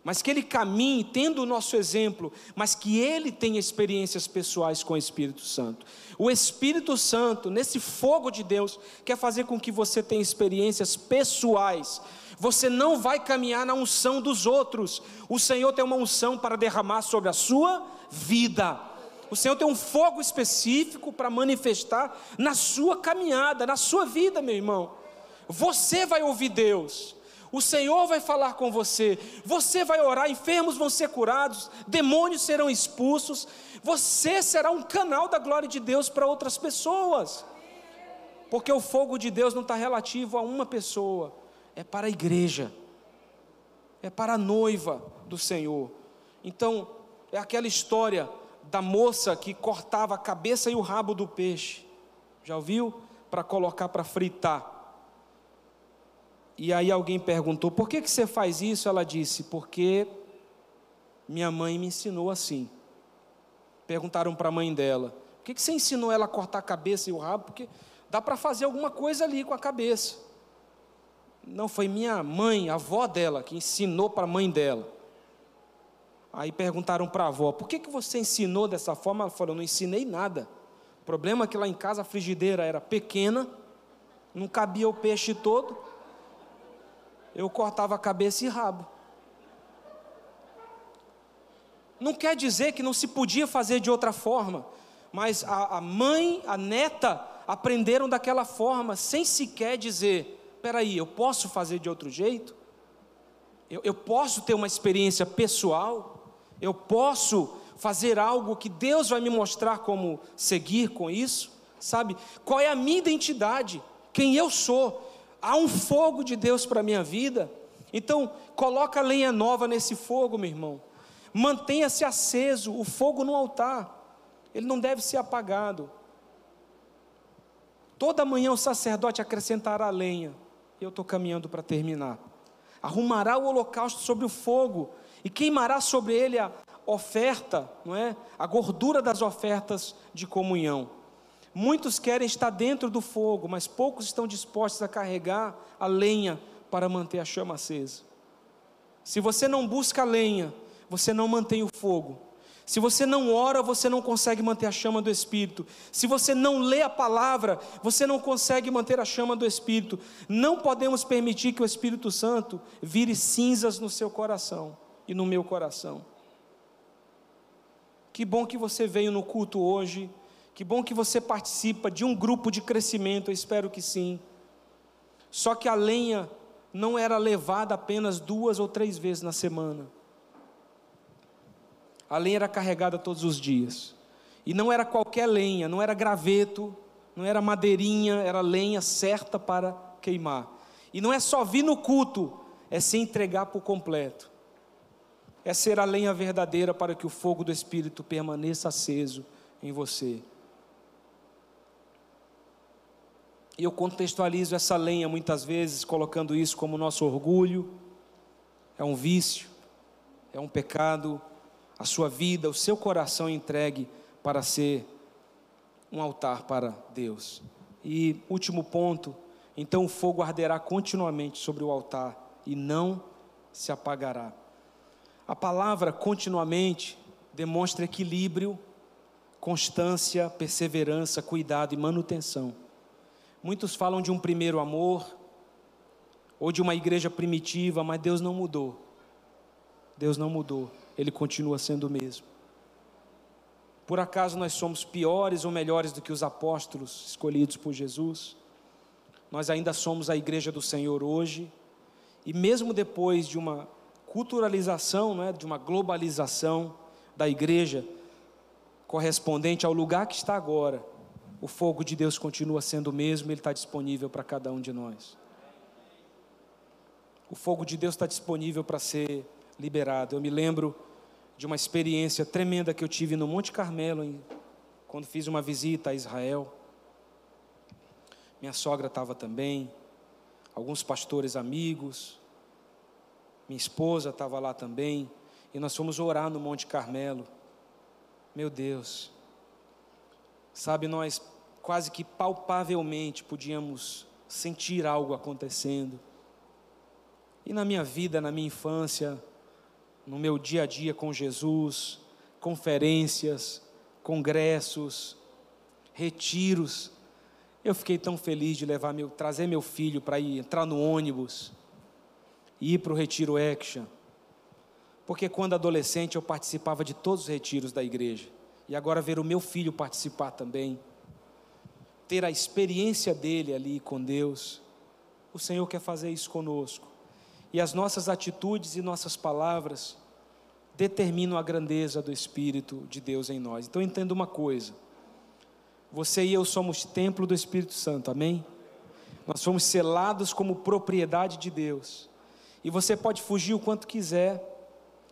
mas que ele caminhe tendo o nosso exemplo, mas que ele tenha experiências pessoais com o Espírito Santo. O Espírito Santo, nesse fogo de Deus, quer fazer com que você tenha experiências pessoais. Você não vai caminhar na unção dos outros. O Senhor tem uma unção para derramar sobre a sua vida. O Senhor tem um fogo específico para manifestar na sua caminhada, na sua vida, meu irmão. Você vai ouvir Deus. O Senhor vai falar com você. Você vai orar, enfermos vão ser curados, demônios serão expulsos. Você será um canal da glória de Deus para outras pessoas. Porque o fogo de Deus não está relativo a uma pessoa, é para a igreja, é para a noiva do Senhor. Então, é aquela história da moça que cortava a cabeça e o rabo do peixe. Já ouviu? Para colocar para fritar. E aí alguém perguntou: por que, que você faz isso? Ela disse: porque minha mãe me ensinou assim. Perguntaram para a mãe dela: por que, que você ensinou ela a cortar a cabeça e o rabo? Porque dá para fazer alguma coisa ali com a cabeça. Não, foi minha mãe, a avó dela, que ensinou para a mãe dela. Aí perguntaram para a avó: por que, que você ensinou dessa forma? Ela falou: não ensinei nada. O problema é que lá em casa a frigideira era pequena, não cabia o peixe todo eu cortava cabeça e rabo. Não quer dizer que não se podia fazer de outra forma, mas a, a mãe, a neta, aprenderam daquela forma, sem sequer dizer: peraí, eu posso fazer de outro jeito? Eu, eu posso ter uma experiência pessoal? Eu posso fazer algo que Deus vai me mostrar como seguir com isso? Sabe? Qual é a minha identidade? Quem eu sou? Há um fogo de Deus para a minha vida. Então, coloca lenha nova nesse fogo, meu irmão. Mantenha-se aceso, o fogo no altar. Ele não deve ser apagado. Toda manhã o sacerdote acrescentará lenha. Eu estou caminhando para terminar. Arrumará o holocausto sobre o fogo e queimará sobre ele a oferta, não é? A gordura das ofertas de comunhão. Muitos querem estar dentro do fogo, mas poucos estão dispostos a carregar a lenha para manter a chama acesa. Se você não busca a lenha, você não mantém o fogo. Se você não ora, você não consegue manter a chama do Espírito. Se você não lê a palavra, você não consegue manter a chama do Espírito. Não podemos permitir que o Espírito Santo vire cinzas no seu coração e no meu coração. Que bom que você veio no culto hoje que bom que você participa de um grupo de crescimento, eu espero que sim. Só que a lenha não era levada apenas duas ou três vezes na semana. A lenha era carregada todos os dias. E não era qualquer lenha, não era graveto, não era madeirinha, era lenha certa para queimar. E não é só vir no culto, é se entregar por completo. É ser a lenha verdadeira para que o fogo do Espírito permaneça aceso em você. E eu contextualizo essa lenha muitas vezes colocando isso como nosso orgulho, é um vício, é um pecado, a sua vida, o seu coração entregue para ser um altar para Deus. E último ponto, então o fogo arderá continuamente sobre o altar e não se apagará. A palavra continuamente demonstra equilíbrio, constância, perseverança, cuidado e manutenção. Muitos falam de um primeiro amor, ou de uma igreja primitiva, mas Deus não mudou. Deus não mudou, Ele continua sendo o mesmo. Por acaso nós somos piores ou melhores do que os apóstolos escolhidos por Jesus? Nós ainda somos a igreja do Senhor hoje, e mesmo depois de uma culturalização, né, de uma globalização da igreja, correspondente ao lugar que está agora, o fogo de Deus continua sendo o mesmo, ele está disponível para cada um de nós. O fogo de Deus está disponível para ser liberado. Eu me lembro de uma experiência tremenda que eu tive no Monte Carmelo, em, quando fiz uma visita a Israel. Minha sogra estava também, alguns pastores amigos, minha esposa estava lá também, e nós fomos orar no Monte Carmelo. Meu Deus, Sabe, nós quase que palpavelmente podíamos sentir algo acontecendo. E na minha vida, na minha infância, no meu dia a dia com Jesus, conferências, congressos, retiros, eu fiquei tão feliz de levar meu, trazer meu filho para ir entrar no ônibus ir para o retiro Action. Porque quando adolescente eu participava de todos os retiros da igreja. E agora ver o meu filho participar também. Ter a experiência dele ali com Deus. O Senhor quer fazer isso conosco. E as nossas atitudes e nossas palavras determinam a grandeza do Espírito de Deus em nós. Então entenda uma coisa: você e eu somos templo do Espírito Santo, amém? Nós somos selados como propriedade de Deus. E você pode fugir o quanto quiser,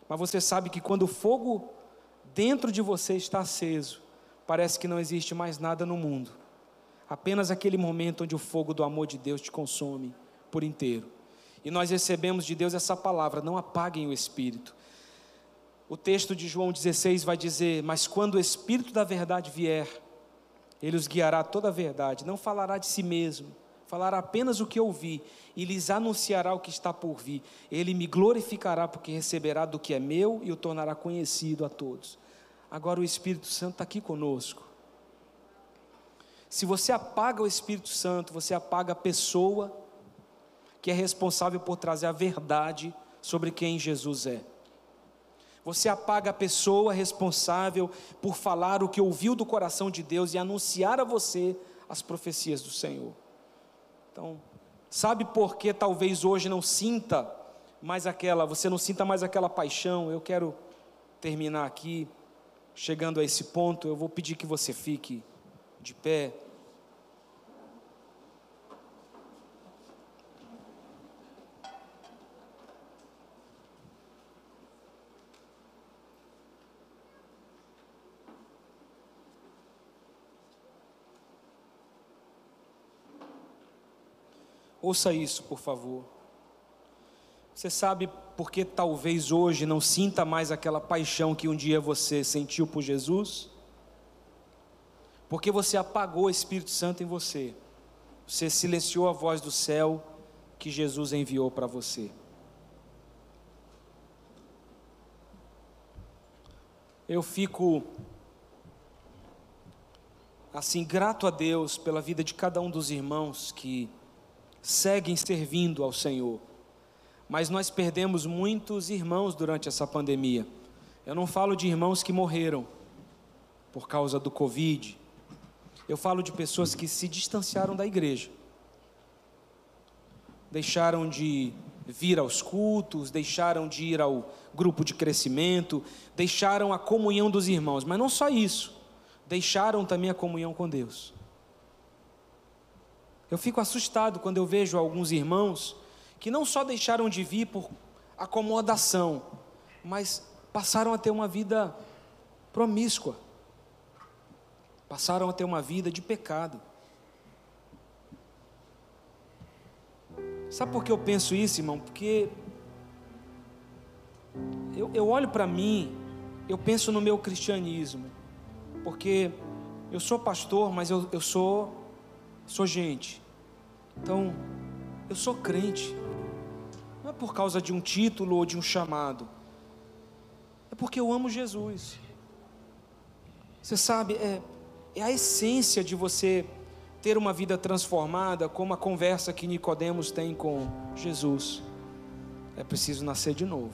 mas você sabe que quando o fogo dentro de você está aceso, parece que não existe mais nada no mundo. Apenas aquele momento onde o fogo do amor de Deus te consome por inteiro. E nós recebemos de Deus essa palavra: não apaguem o espírito. O texto de João 16 vai dizer: Mas quando o Espírito da verdade vier, ele os guiará toda a verdade, não falará de si mesmo, falará apenas o que ouvi e lhes anunciará o que está por vir. Ele me glorificará, porque receberá do que é meu e o tornará conhecido a todos. Agora o Espírito Santo está aqui conosco. Se você apaga o Espírito Santo, você apaga a pessoa que é responsável por trazer a verdade sobre quem Jesus é. Você apaga a pessoa responsável por falar o que ouviu do coração de Deus e anunciar a você as profecias do Senhor. Então, sabe por que talvez hoje não sinta mais aquela, você não sinta mais aquela paixão? Eu quero terminar aqui, chegando a esse ponto, eu vou pedir que você fique de pé. Ouça isso, por favor. Você sabe por que talvez hoje não sinta mais aquela paixão que um dia você sentiu por Jesus? Porque você apagou o Espírito Santo em você. Você silenciou a voz do céu que Jesus enviou para você. Eu fico assim grato a Deus pela vida de cada um dos irmãos que seguem servindo ao Senhor. Mas nós perdemos muitos irmãos durante essa pandemia. Eu não falo de irmãos que morreram por causa do Covid. Eu falo de pessoas que se distanciaram da igreja. Deixaram de vir aos cultos, deixaram de ir ao grupo de crescimento, deixaram a comunhão dos irmãos, mas não só isso, deixaram também a comunhão com Deus. Eu fico assustado quando eu vejo alguns irmãos que não só deixaram de vir por acomodação, mas passaram a ter uma vida promíscua, passaram a ter uma vida de pecado. Sabe por que eu penso isso, irmão? Porque eu, eu olho para mim, eu penso no meu cristianismo, porque eu sou pastor, mas eu, eu sou, sou gente. Então, eu sou crente. Não é por causa de um título ou de um chamado. É porque eu amo Jesus. Você sabe, é, é a essência de você ter uma vida transformada, como a conversa que Nicodemos tem com Jesus. É preciso nascer de novo.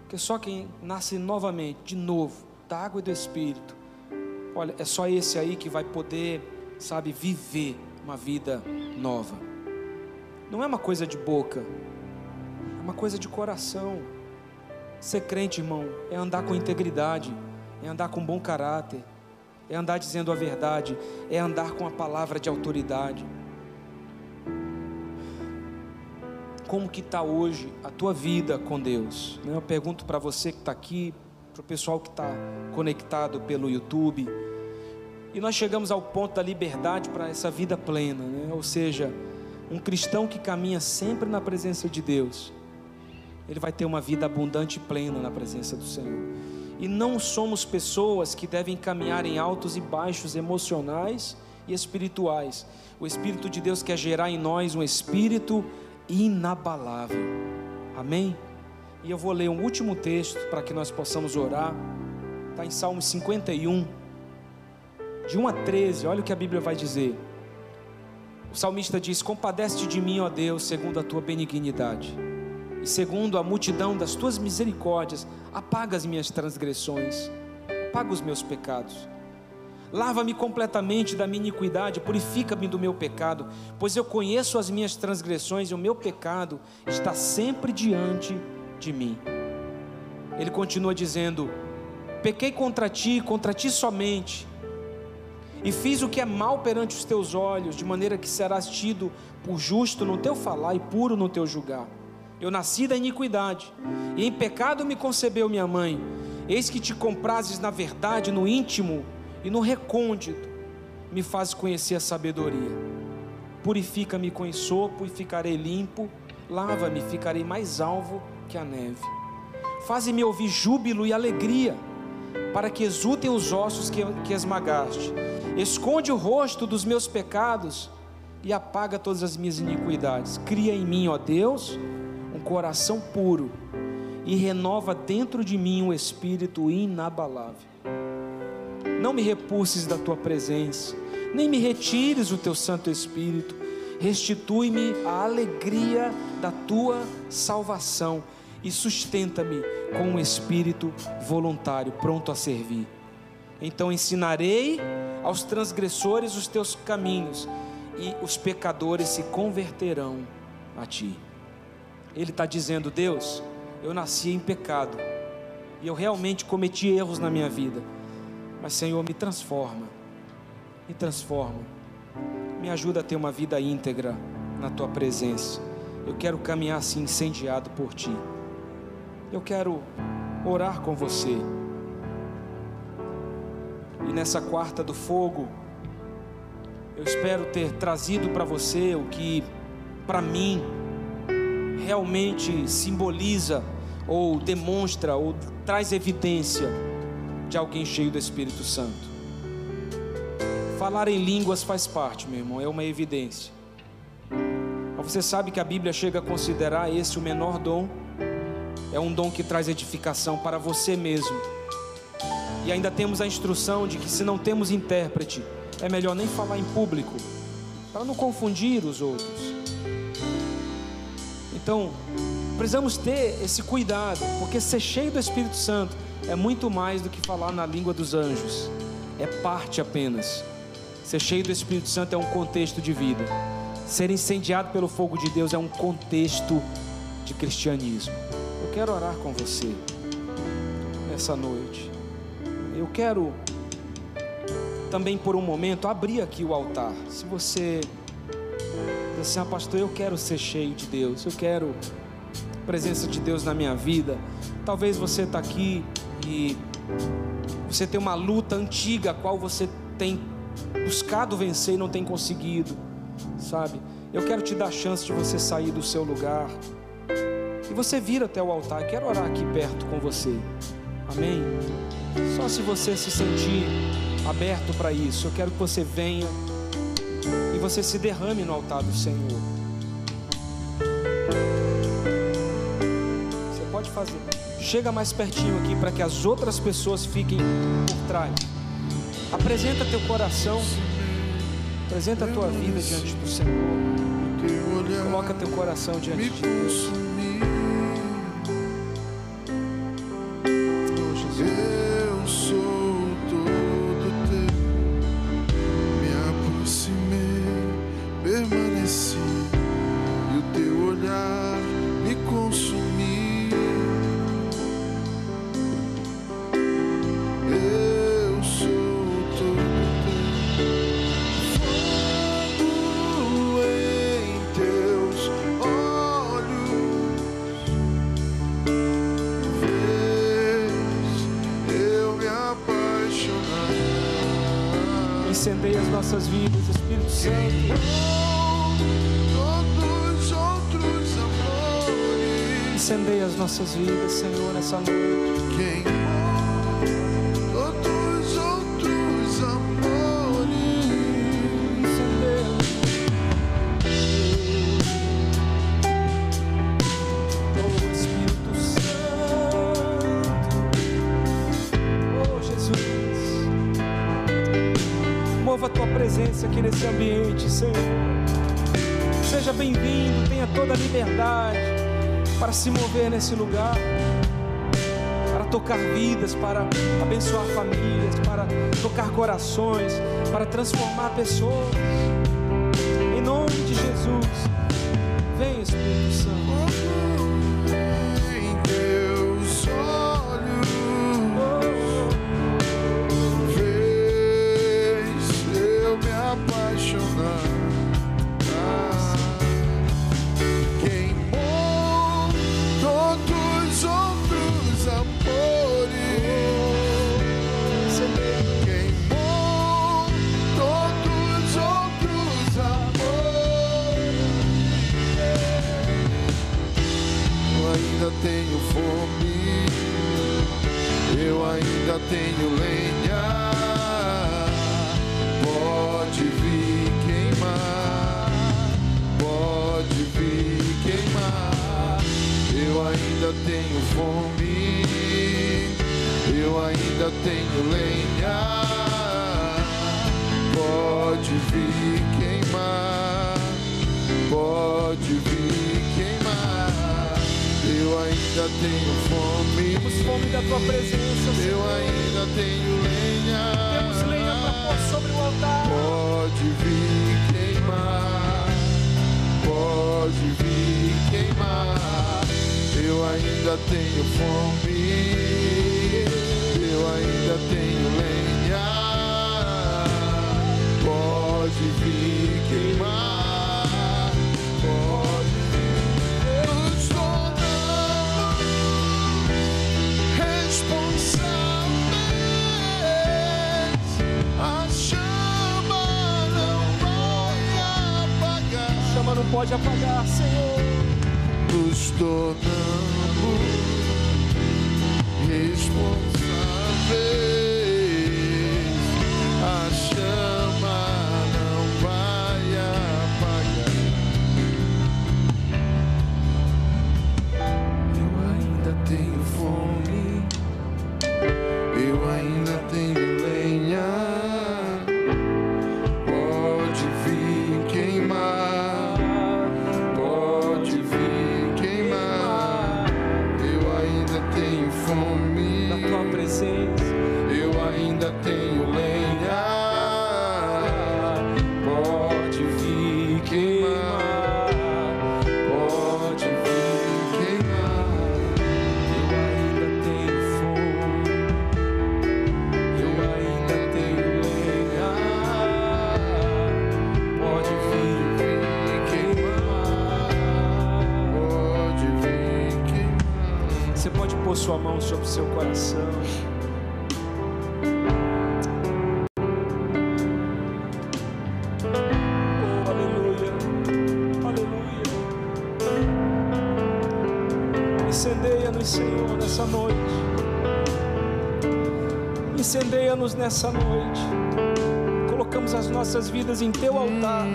Porque só quem nasce novamente, de novo, da água e do Espírito, olha, é só esse aí que vai poder, sabe, viver uma vida nova. Não é uma coisa de boca, é uma coisa de coração. Ser crente, irmão, é andar com integridade, é andar com bom caráter, é andar dizendo a verdade, é andar com a palavra de autoridade. Como que está hoje a tua vida com Deus? Eu pergunto para você que está aqui, para o pessoal que está conectado pelo YouTube e nós chegamos ao ponto da liberdade para essa vida plena, né? ou seja, um cristão que caminha sempre na presença de Deus, ele vai ter uma vida abundante e plena na presença do Senhor. E não somos pessoas que devem caminhar em altos e baixos emocionais e espirituais. O Espírito de Deus quer gerar em nós um espírito inabalável. Amém? E eu vou ler um último texto para que nós possamos orar. Está em Salmo 51 de 1 a 13, olha o que a Bíblia vai dizer. O salmista diz: Compadece de mim, ó Deus, segundo a tua benignidade, e segundo a multidão das tuas misericórdias, apaga as minhas transgressões, apaga os meus pecados. Lava-me completamente da minha iniquidade, purifica-me do meu pecado, pois eu conheço as minhas transgressões e o meu pecado está sempre diante de mim. Ele continua dizendo: Pequei contra ti, contra ti somente, e fiz o que é mal perante os teus olhos, de maneira que serás tido por justo no teu falar e puro no teu julgar. Eu nasci da iniquidade, e em pecado me concebeu minha mãe. Eis que te comprases na verdade, no íntimo e no recôndito, me fazes conhecer a sabedoria. Purifica-me com ensopo e ficarei limpo, lava-me, ficarei mais alvo que a neve. Faze-me ouvir júbilo e alegria, para que exultem os ossos que, que esmagaste esconde o rosto dos meus pecados e apaga todas as minhas iniquidades. Cria em mim, ó Deus, um coração puro e renova dentro de mim um espírito inabalável. Não me repulses da tua presença, nem me retires o teu Santo Espírito. Restitui-me a alegria da tua salvação e sustenta-me com um espírito voluntário, pronto a servir. Então ensinarei aos transgressores os teus caminhos, e os pecadores se converterão a ti. Ele está dizendo: Deus, eu nasci em pecado, e eu realmente cometi erros na minha vida, mas Senhor, me transforma, me transforma, me ajuda a ter uma vida íntegra na tua presença. Eu quero caminhar assim incendiado por ti. Eu quero orar com você. E nessa quarta do fogo, eu espero ter trazido para você o que, para mim, realmente simboliza, ou demonstra, ou traz evidência de alguém cheio do Espírito Santo. Falar em línguas faz parte, meu irmão, é uma evidência. Mas você sabe que a Bíblia chega a considerar esse o menor dom? É um dom que traz edificação para você mesmo e ainda temos a instrução de que se não temos intérprete, é melhor nem falar em público, para não confundir os outros. Então, precisamos ter esse cuidado, porque ser cheio do Espírito Santo é muito mais do que falar na língua dos anjos, é parte apenas. Ser cheio do Espírito Santo é um contexto de vida, ser incendiado pelo fogo de Deus é um contexto de cristianismo. Eu quero orar com você nessa noite. Eu quero também por um momento abrir aqui o altar. Se você diz assim, ah, pastor, eu quero ser cheio de Deus, eu quero a presença de Deus na minha vida. Talvez você está aqui e você tem uma luta antiga, a qual você tem buscado vencer e não tem conseguido, sabe? Eu quero te dar a chance de você sair do seu lugar e você vir até o altar. Eu quero orar aqui perto com você. Amém? Só se você se sentir aberto para isso, eu quero que você venha e você se derrame no altar do Senhor. Você pode fazer. Chega mais pertinho aqui para que as outras pessoas fiquem por trás. Apresenta teu coração. Apresenta a tua vida diante do Senhor. Coloca teu coração diante de Deus. Nossas vidas, Senhor, nessa noite. Quem presença aqui nesse ambiente, Senhor. seja bem-vindo, tenha toda a liberdade para se mover nesse lugar, para tocar vidas, para abençoar famílias, para tocar corações, para transformar pessoas. Em nome de Jesus, vem Espírito Santo. Tenho lenha, pode vir queimar, pode vir queimar. Eu ainda tenho fome, eu ainda tenho lenha, pode vir queimar, pode vir. Eu ainda tenho fome. Temos fome da tua presença, Senhor. Eu ainda tenho lenha. Temos lenha para pôr sobre o altar. Pode vir queimar. Pode vir queimar. Eu ainda tenho fome. Eu ainda tenho lenha. Pode vir queimar. Pode apagar, Senhor. Nos tornamos responsáveis. Nessa noite. Colocamos as nossas vidas em teu altar.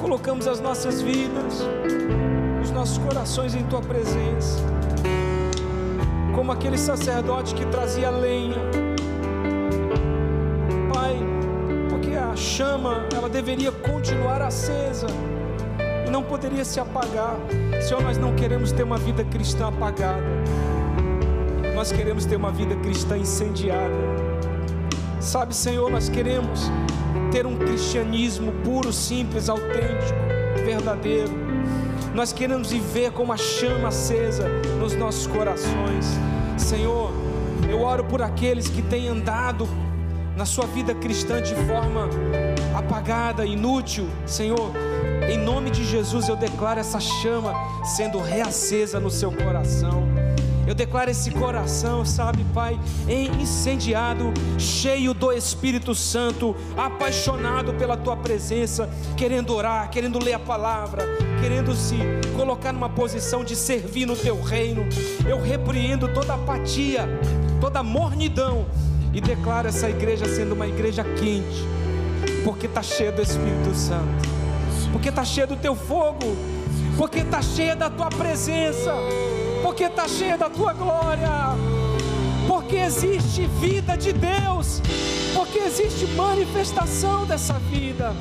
Colocamos as nossas vidas, os nossos corações em tua presença. Como aquele sacerdote que trazia lenha. Pai, porque a chama, ela deveria continuar acesa e não poderia se apagar. Senhor, nós não queremos ter uma vida cristã apagada. Nós queremos ter uma vida cristã incendiada. Sabe, Senhor, nós queremos ter um cristianismo puro, simples, autêntico, verdadeiro. Nós queremos viver com uma chama acesa nos nossos corações. Senhor, eu oro por aqueles que têm andado na sua vida cristã de forma apagada, inútil. Senhor, em nome de Jesus eu declaro essa chama sendo reacesa no seu coração. Eu declaro esse coração, sabe, Pai, incendiado, cheio do Espírito Santo, apaixonado pela tua presença, querendo orar, querendo ler a palavra, querendo se colocar numa posição de servir no teu reino. Eu repreendo toda apatia, toda mornidão e declaro essa igreja sendo uma igreja quente, porque está cheia do Espírito Santo, porque está cheia do teu fogo, porque está cheia da tua presença porque está cheia da tua glória, porque existe vida de Deus, porque existe manifestação dessa vida.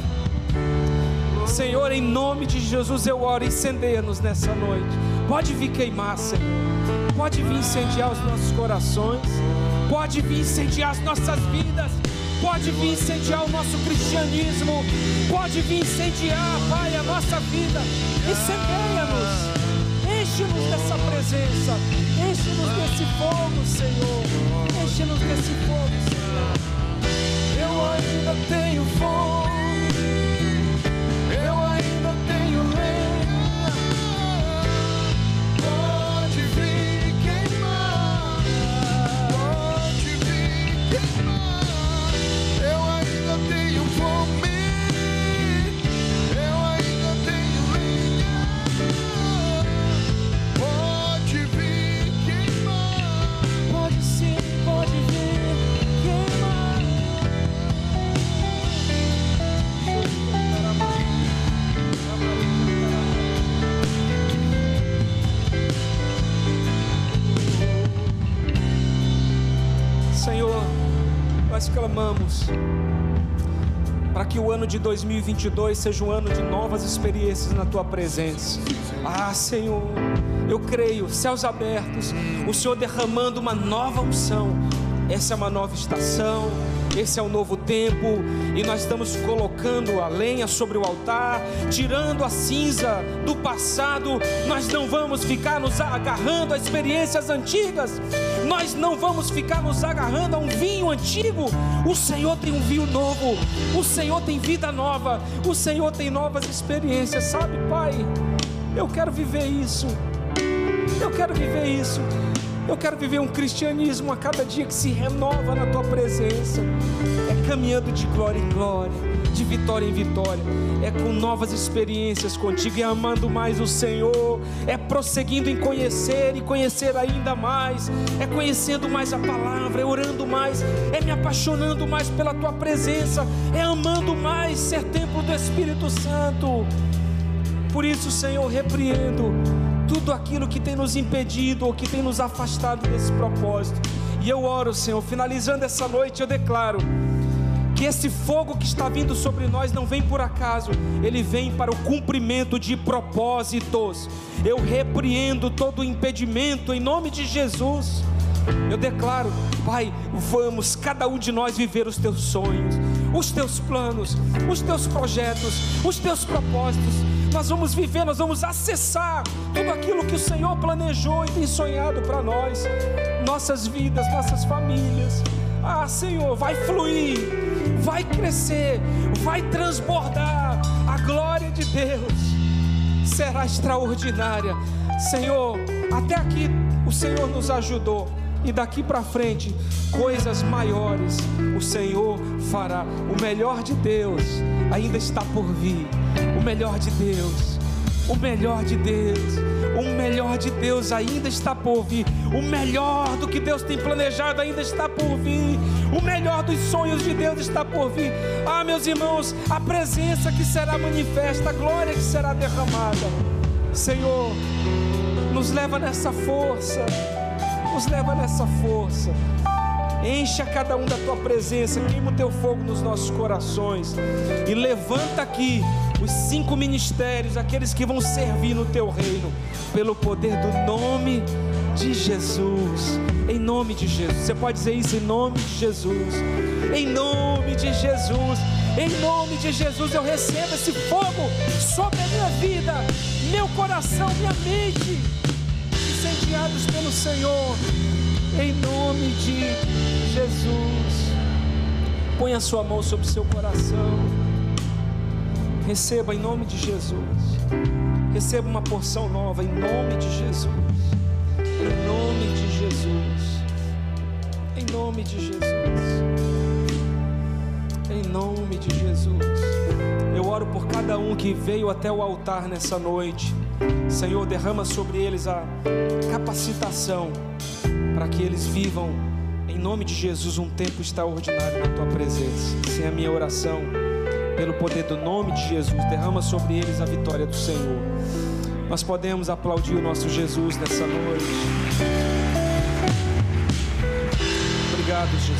Senhor, em nome de Jesus eu oro, incendeia-nos nessa noite. Pode vir queimar, Senhor. Pode vir incendiar os nossos corações. Pode vir incendiar as nossas vidas. Pode vir incendiar o nosso cristianismo. Pode vir incendiar, Pai, a nossa vida. Incendeia-nos. Enche-nos dessa presença. Enche-nos desse fogo, Senhor. Enche-nos desse fogo, Senhor. Eu ainda tenho fome. Clamamos para que o ano de 2022 seja um ano de novas experiências na tua presença. Ah, Senhor, eu creio, céus abertos, o Senhor derramando uma nova unção. Essa é uma nova estação, esse é um novo tempo, e nós estamos colocando a lenha sobre o altar, tirando a cinza do passado. Nós não vamos ficar nos agarrando a experiências antigas, nós não vamos ficar nos agarrando a um vinho antigo. O Senhor tem um vinho novo, o Senhor tem vida nova, o Senhor tem novas experiências, sabe, Pai? Eu quero viver isso. Eu quero viver isso. Eu quero viver um cristianismo a cada dia que se renova na tua presença. É caminhando de glória em glória, de vitória em vitória. É com novas experiências contigo e amando mais o Senhor. É prosseguindo em conhecer e conhecer ainda mais. É conhecendo mais a palavra, é orando mais, é me apaixonando mais pela tua presença, é amando mais ser templo do Espírito Santo. Por isso, Senhor, repreendo tudo aquilo que tem nos impedido ou que tem nos afastado desse propósito. E eu oro, Senhor, finalizando essa noite, eu declaro que esse fogo que está vindo sobre nós não vem por acaso, ele vem para o cumprimento de propósitos. Eu repreendo todo impedimento em nome de Jesus. Eu declaro, Pai, vamos cada um de nós viver os teus sonhos, os teus planos, os teus projetos, os teus propósitos. Nós vamos viver, nós vamos acessar tudo aquilo que o Senhor planejou e tem sonhado para nós, nossas vidas, nossas famílias. Ah, Senhor, vai fluir, vai crescer, vai transbordar. A glória de Deus será extraordinária. Senhor, até aqui o Senhor nos ajudou. E daqui para frente, coisas maiores o Senhor fará. O melhor de Deus ainda está por vir. O melhor de Deus, o melhor de Deus, o melhor de Deus ainda está por vir. O melhor do que Deus tem planejado ainda está por vir. O melhor dos sonhos de Deus está por vir. Ah, meus irmãos, a presença que será manifesta, a glória que será derramada. Senhor, nos leva nessa força nos leva nessa força. Enche a cada um da tua presença, queima o teu fogo nos nossos corações e levanta aqui os cinco ministérios, aqueles que vão servir no teu reino, pelo poder do nome de Jesus. Em nome de Jesus, você pode dizer isso em nome de Jesus. Em nome de Jesus, em nome de Jesus, eu recebo esse fogo sobre a minha vida, meu coração, minha mente incendiados pelo Senhor, em nome de Jesus. Põe a sua mão sobre o seu coração, receba em nome de Jesus, receba uma porção nova em nome de Jesus, em nome de Jesus, em nome de Jesus, em nome de Jesus. Eu oro por cada um que veio até o altar nessa noite. Senhor, derrama sobre eles a capacitação para que eles vivam, em nome de Jesus, um tempo extraordinário na tua presença. Essa é a minha oração, pelo poder do nome de Jesus, derrama sobre eles a vitória do Senhor. Nós podemos aplaudir o nosso Jesus nessa noite. Obrigado, Jesus.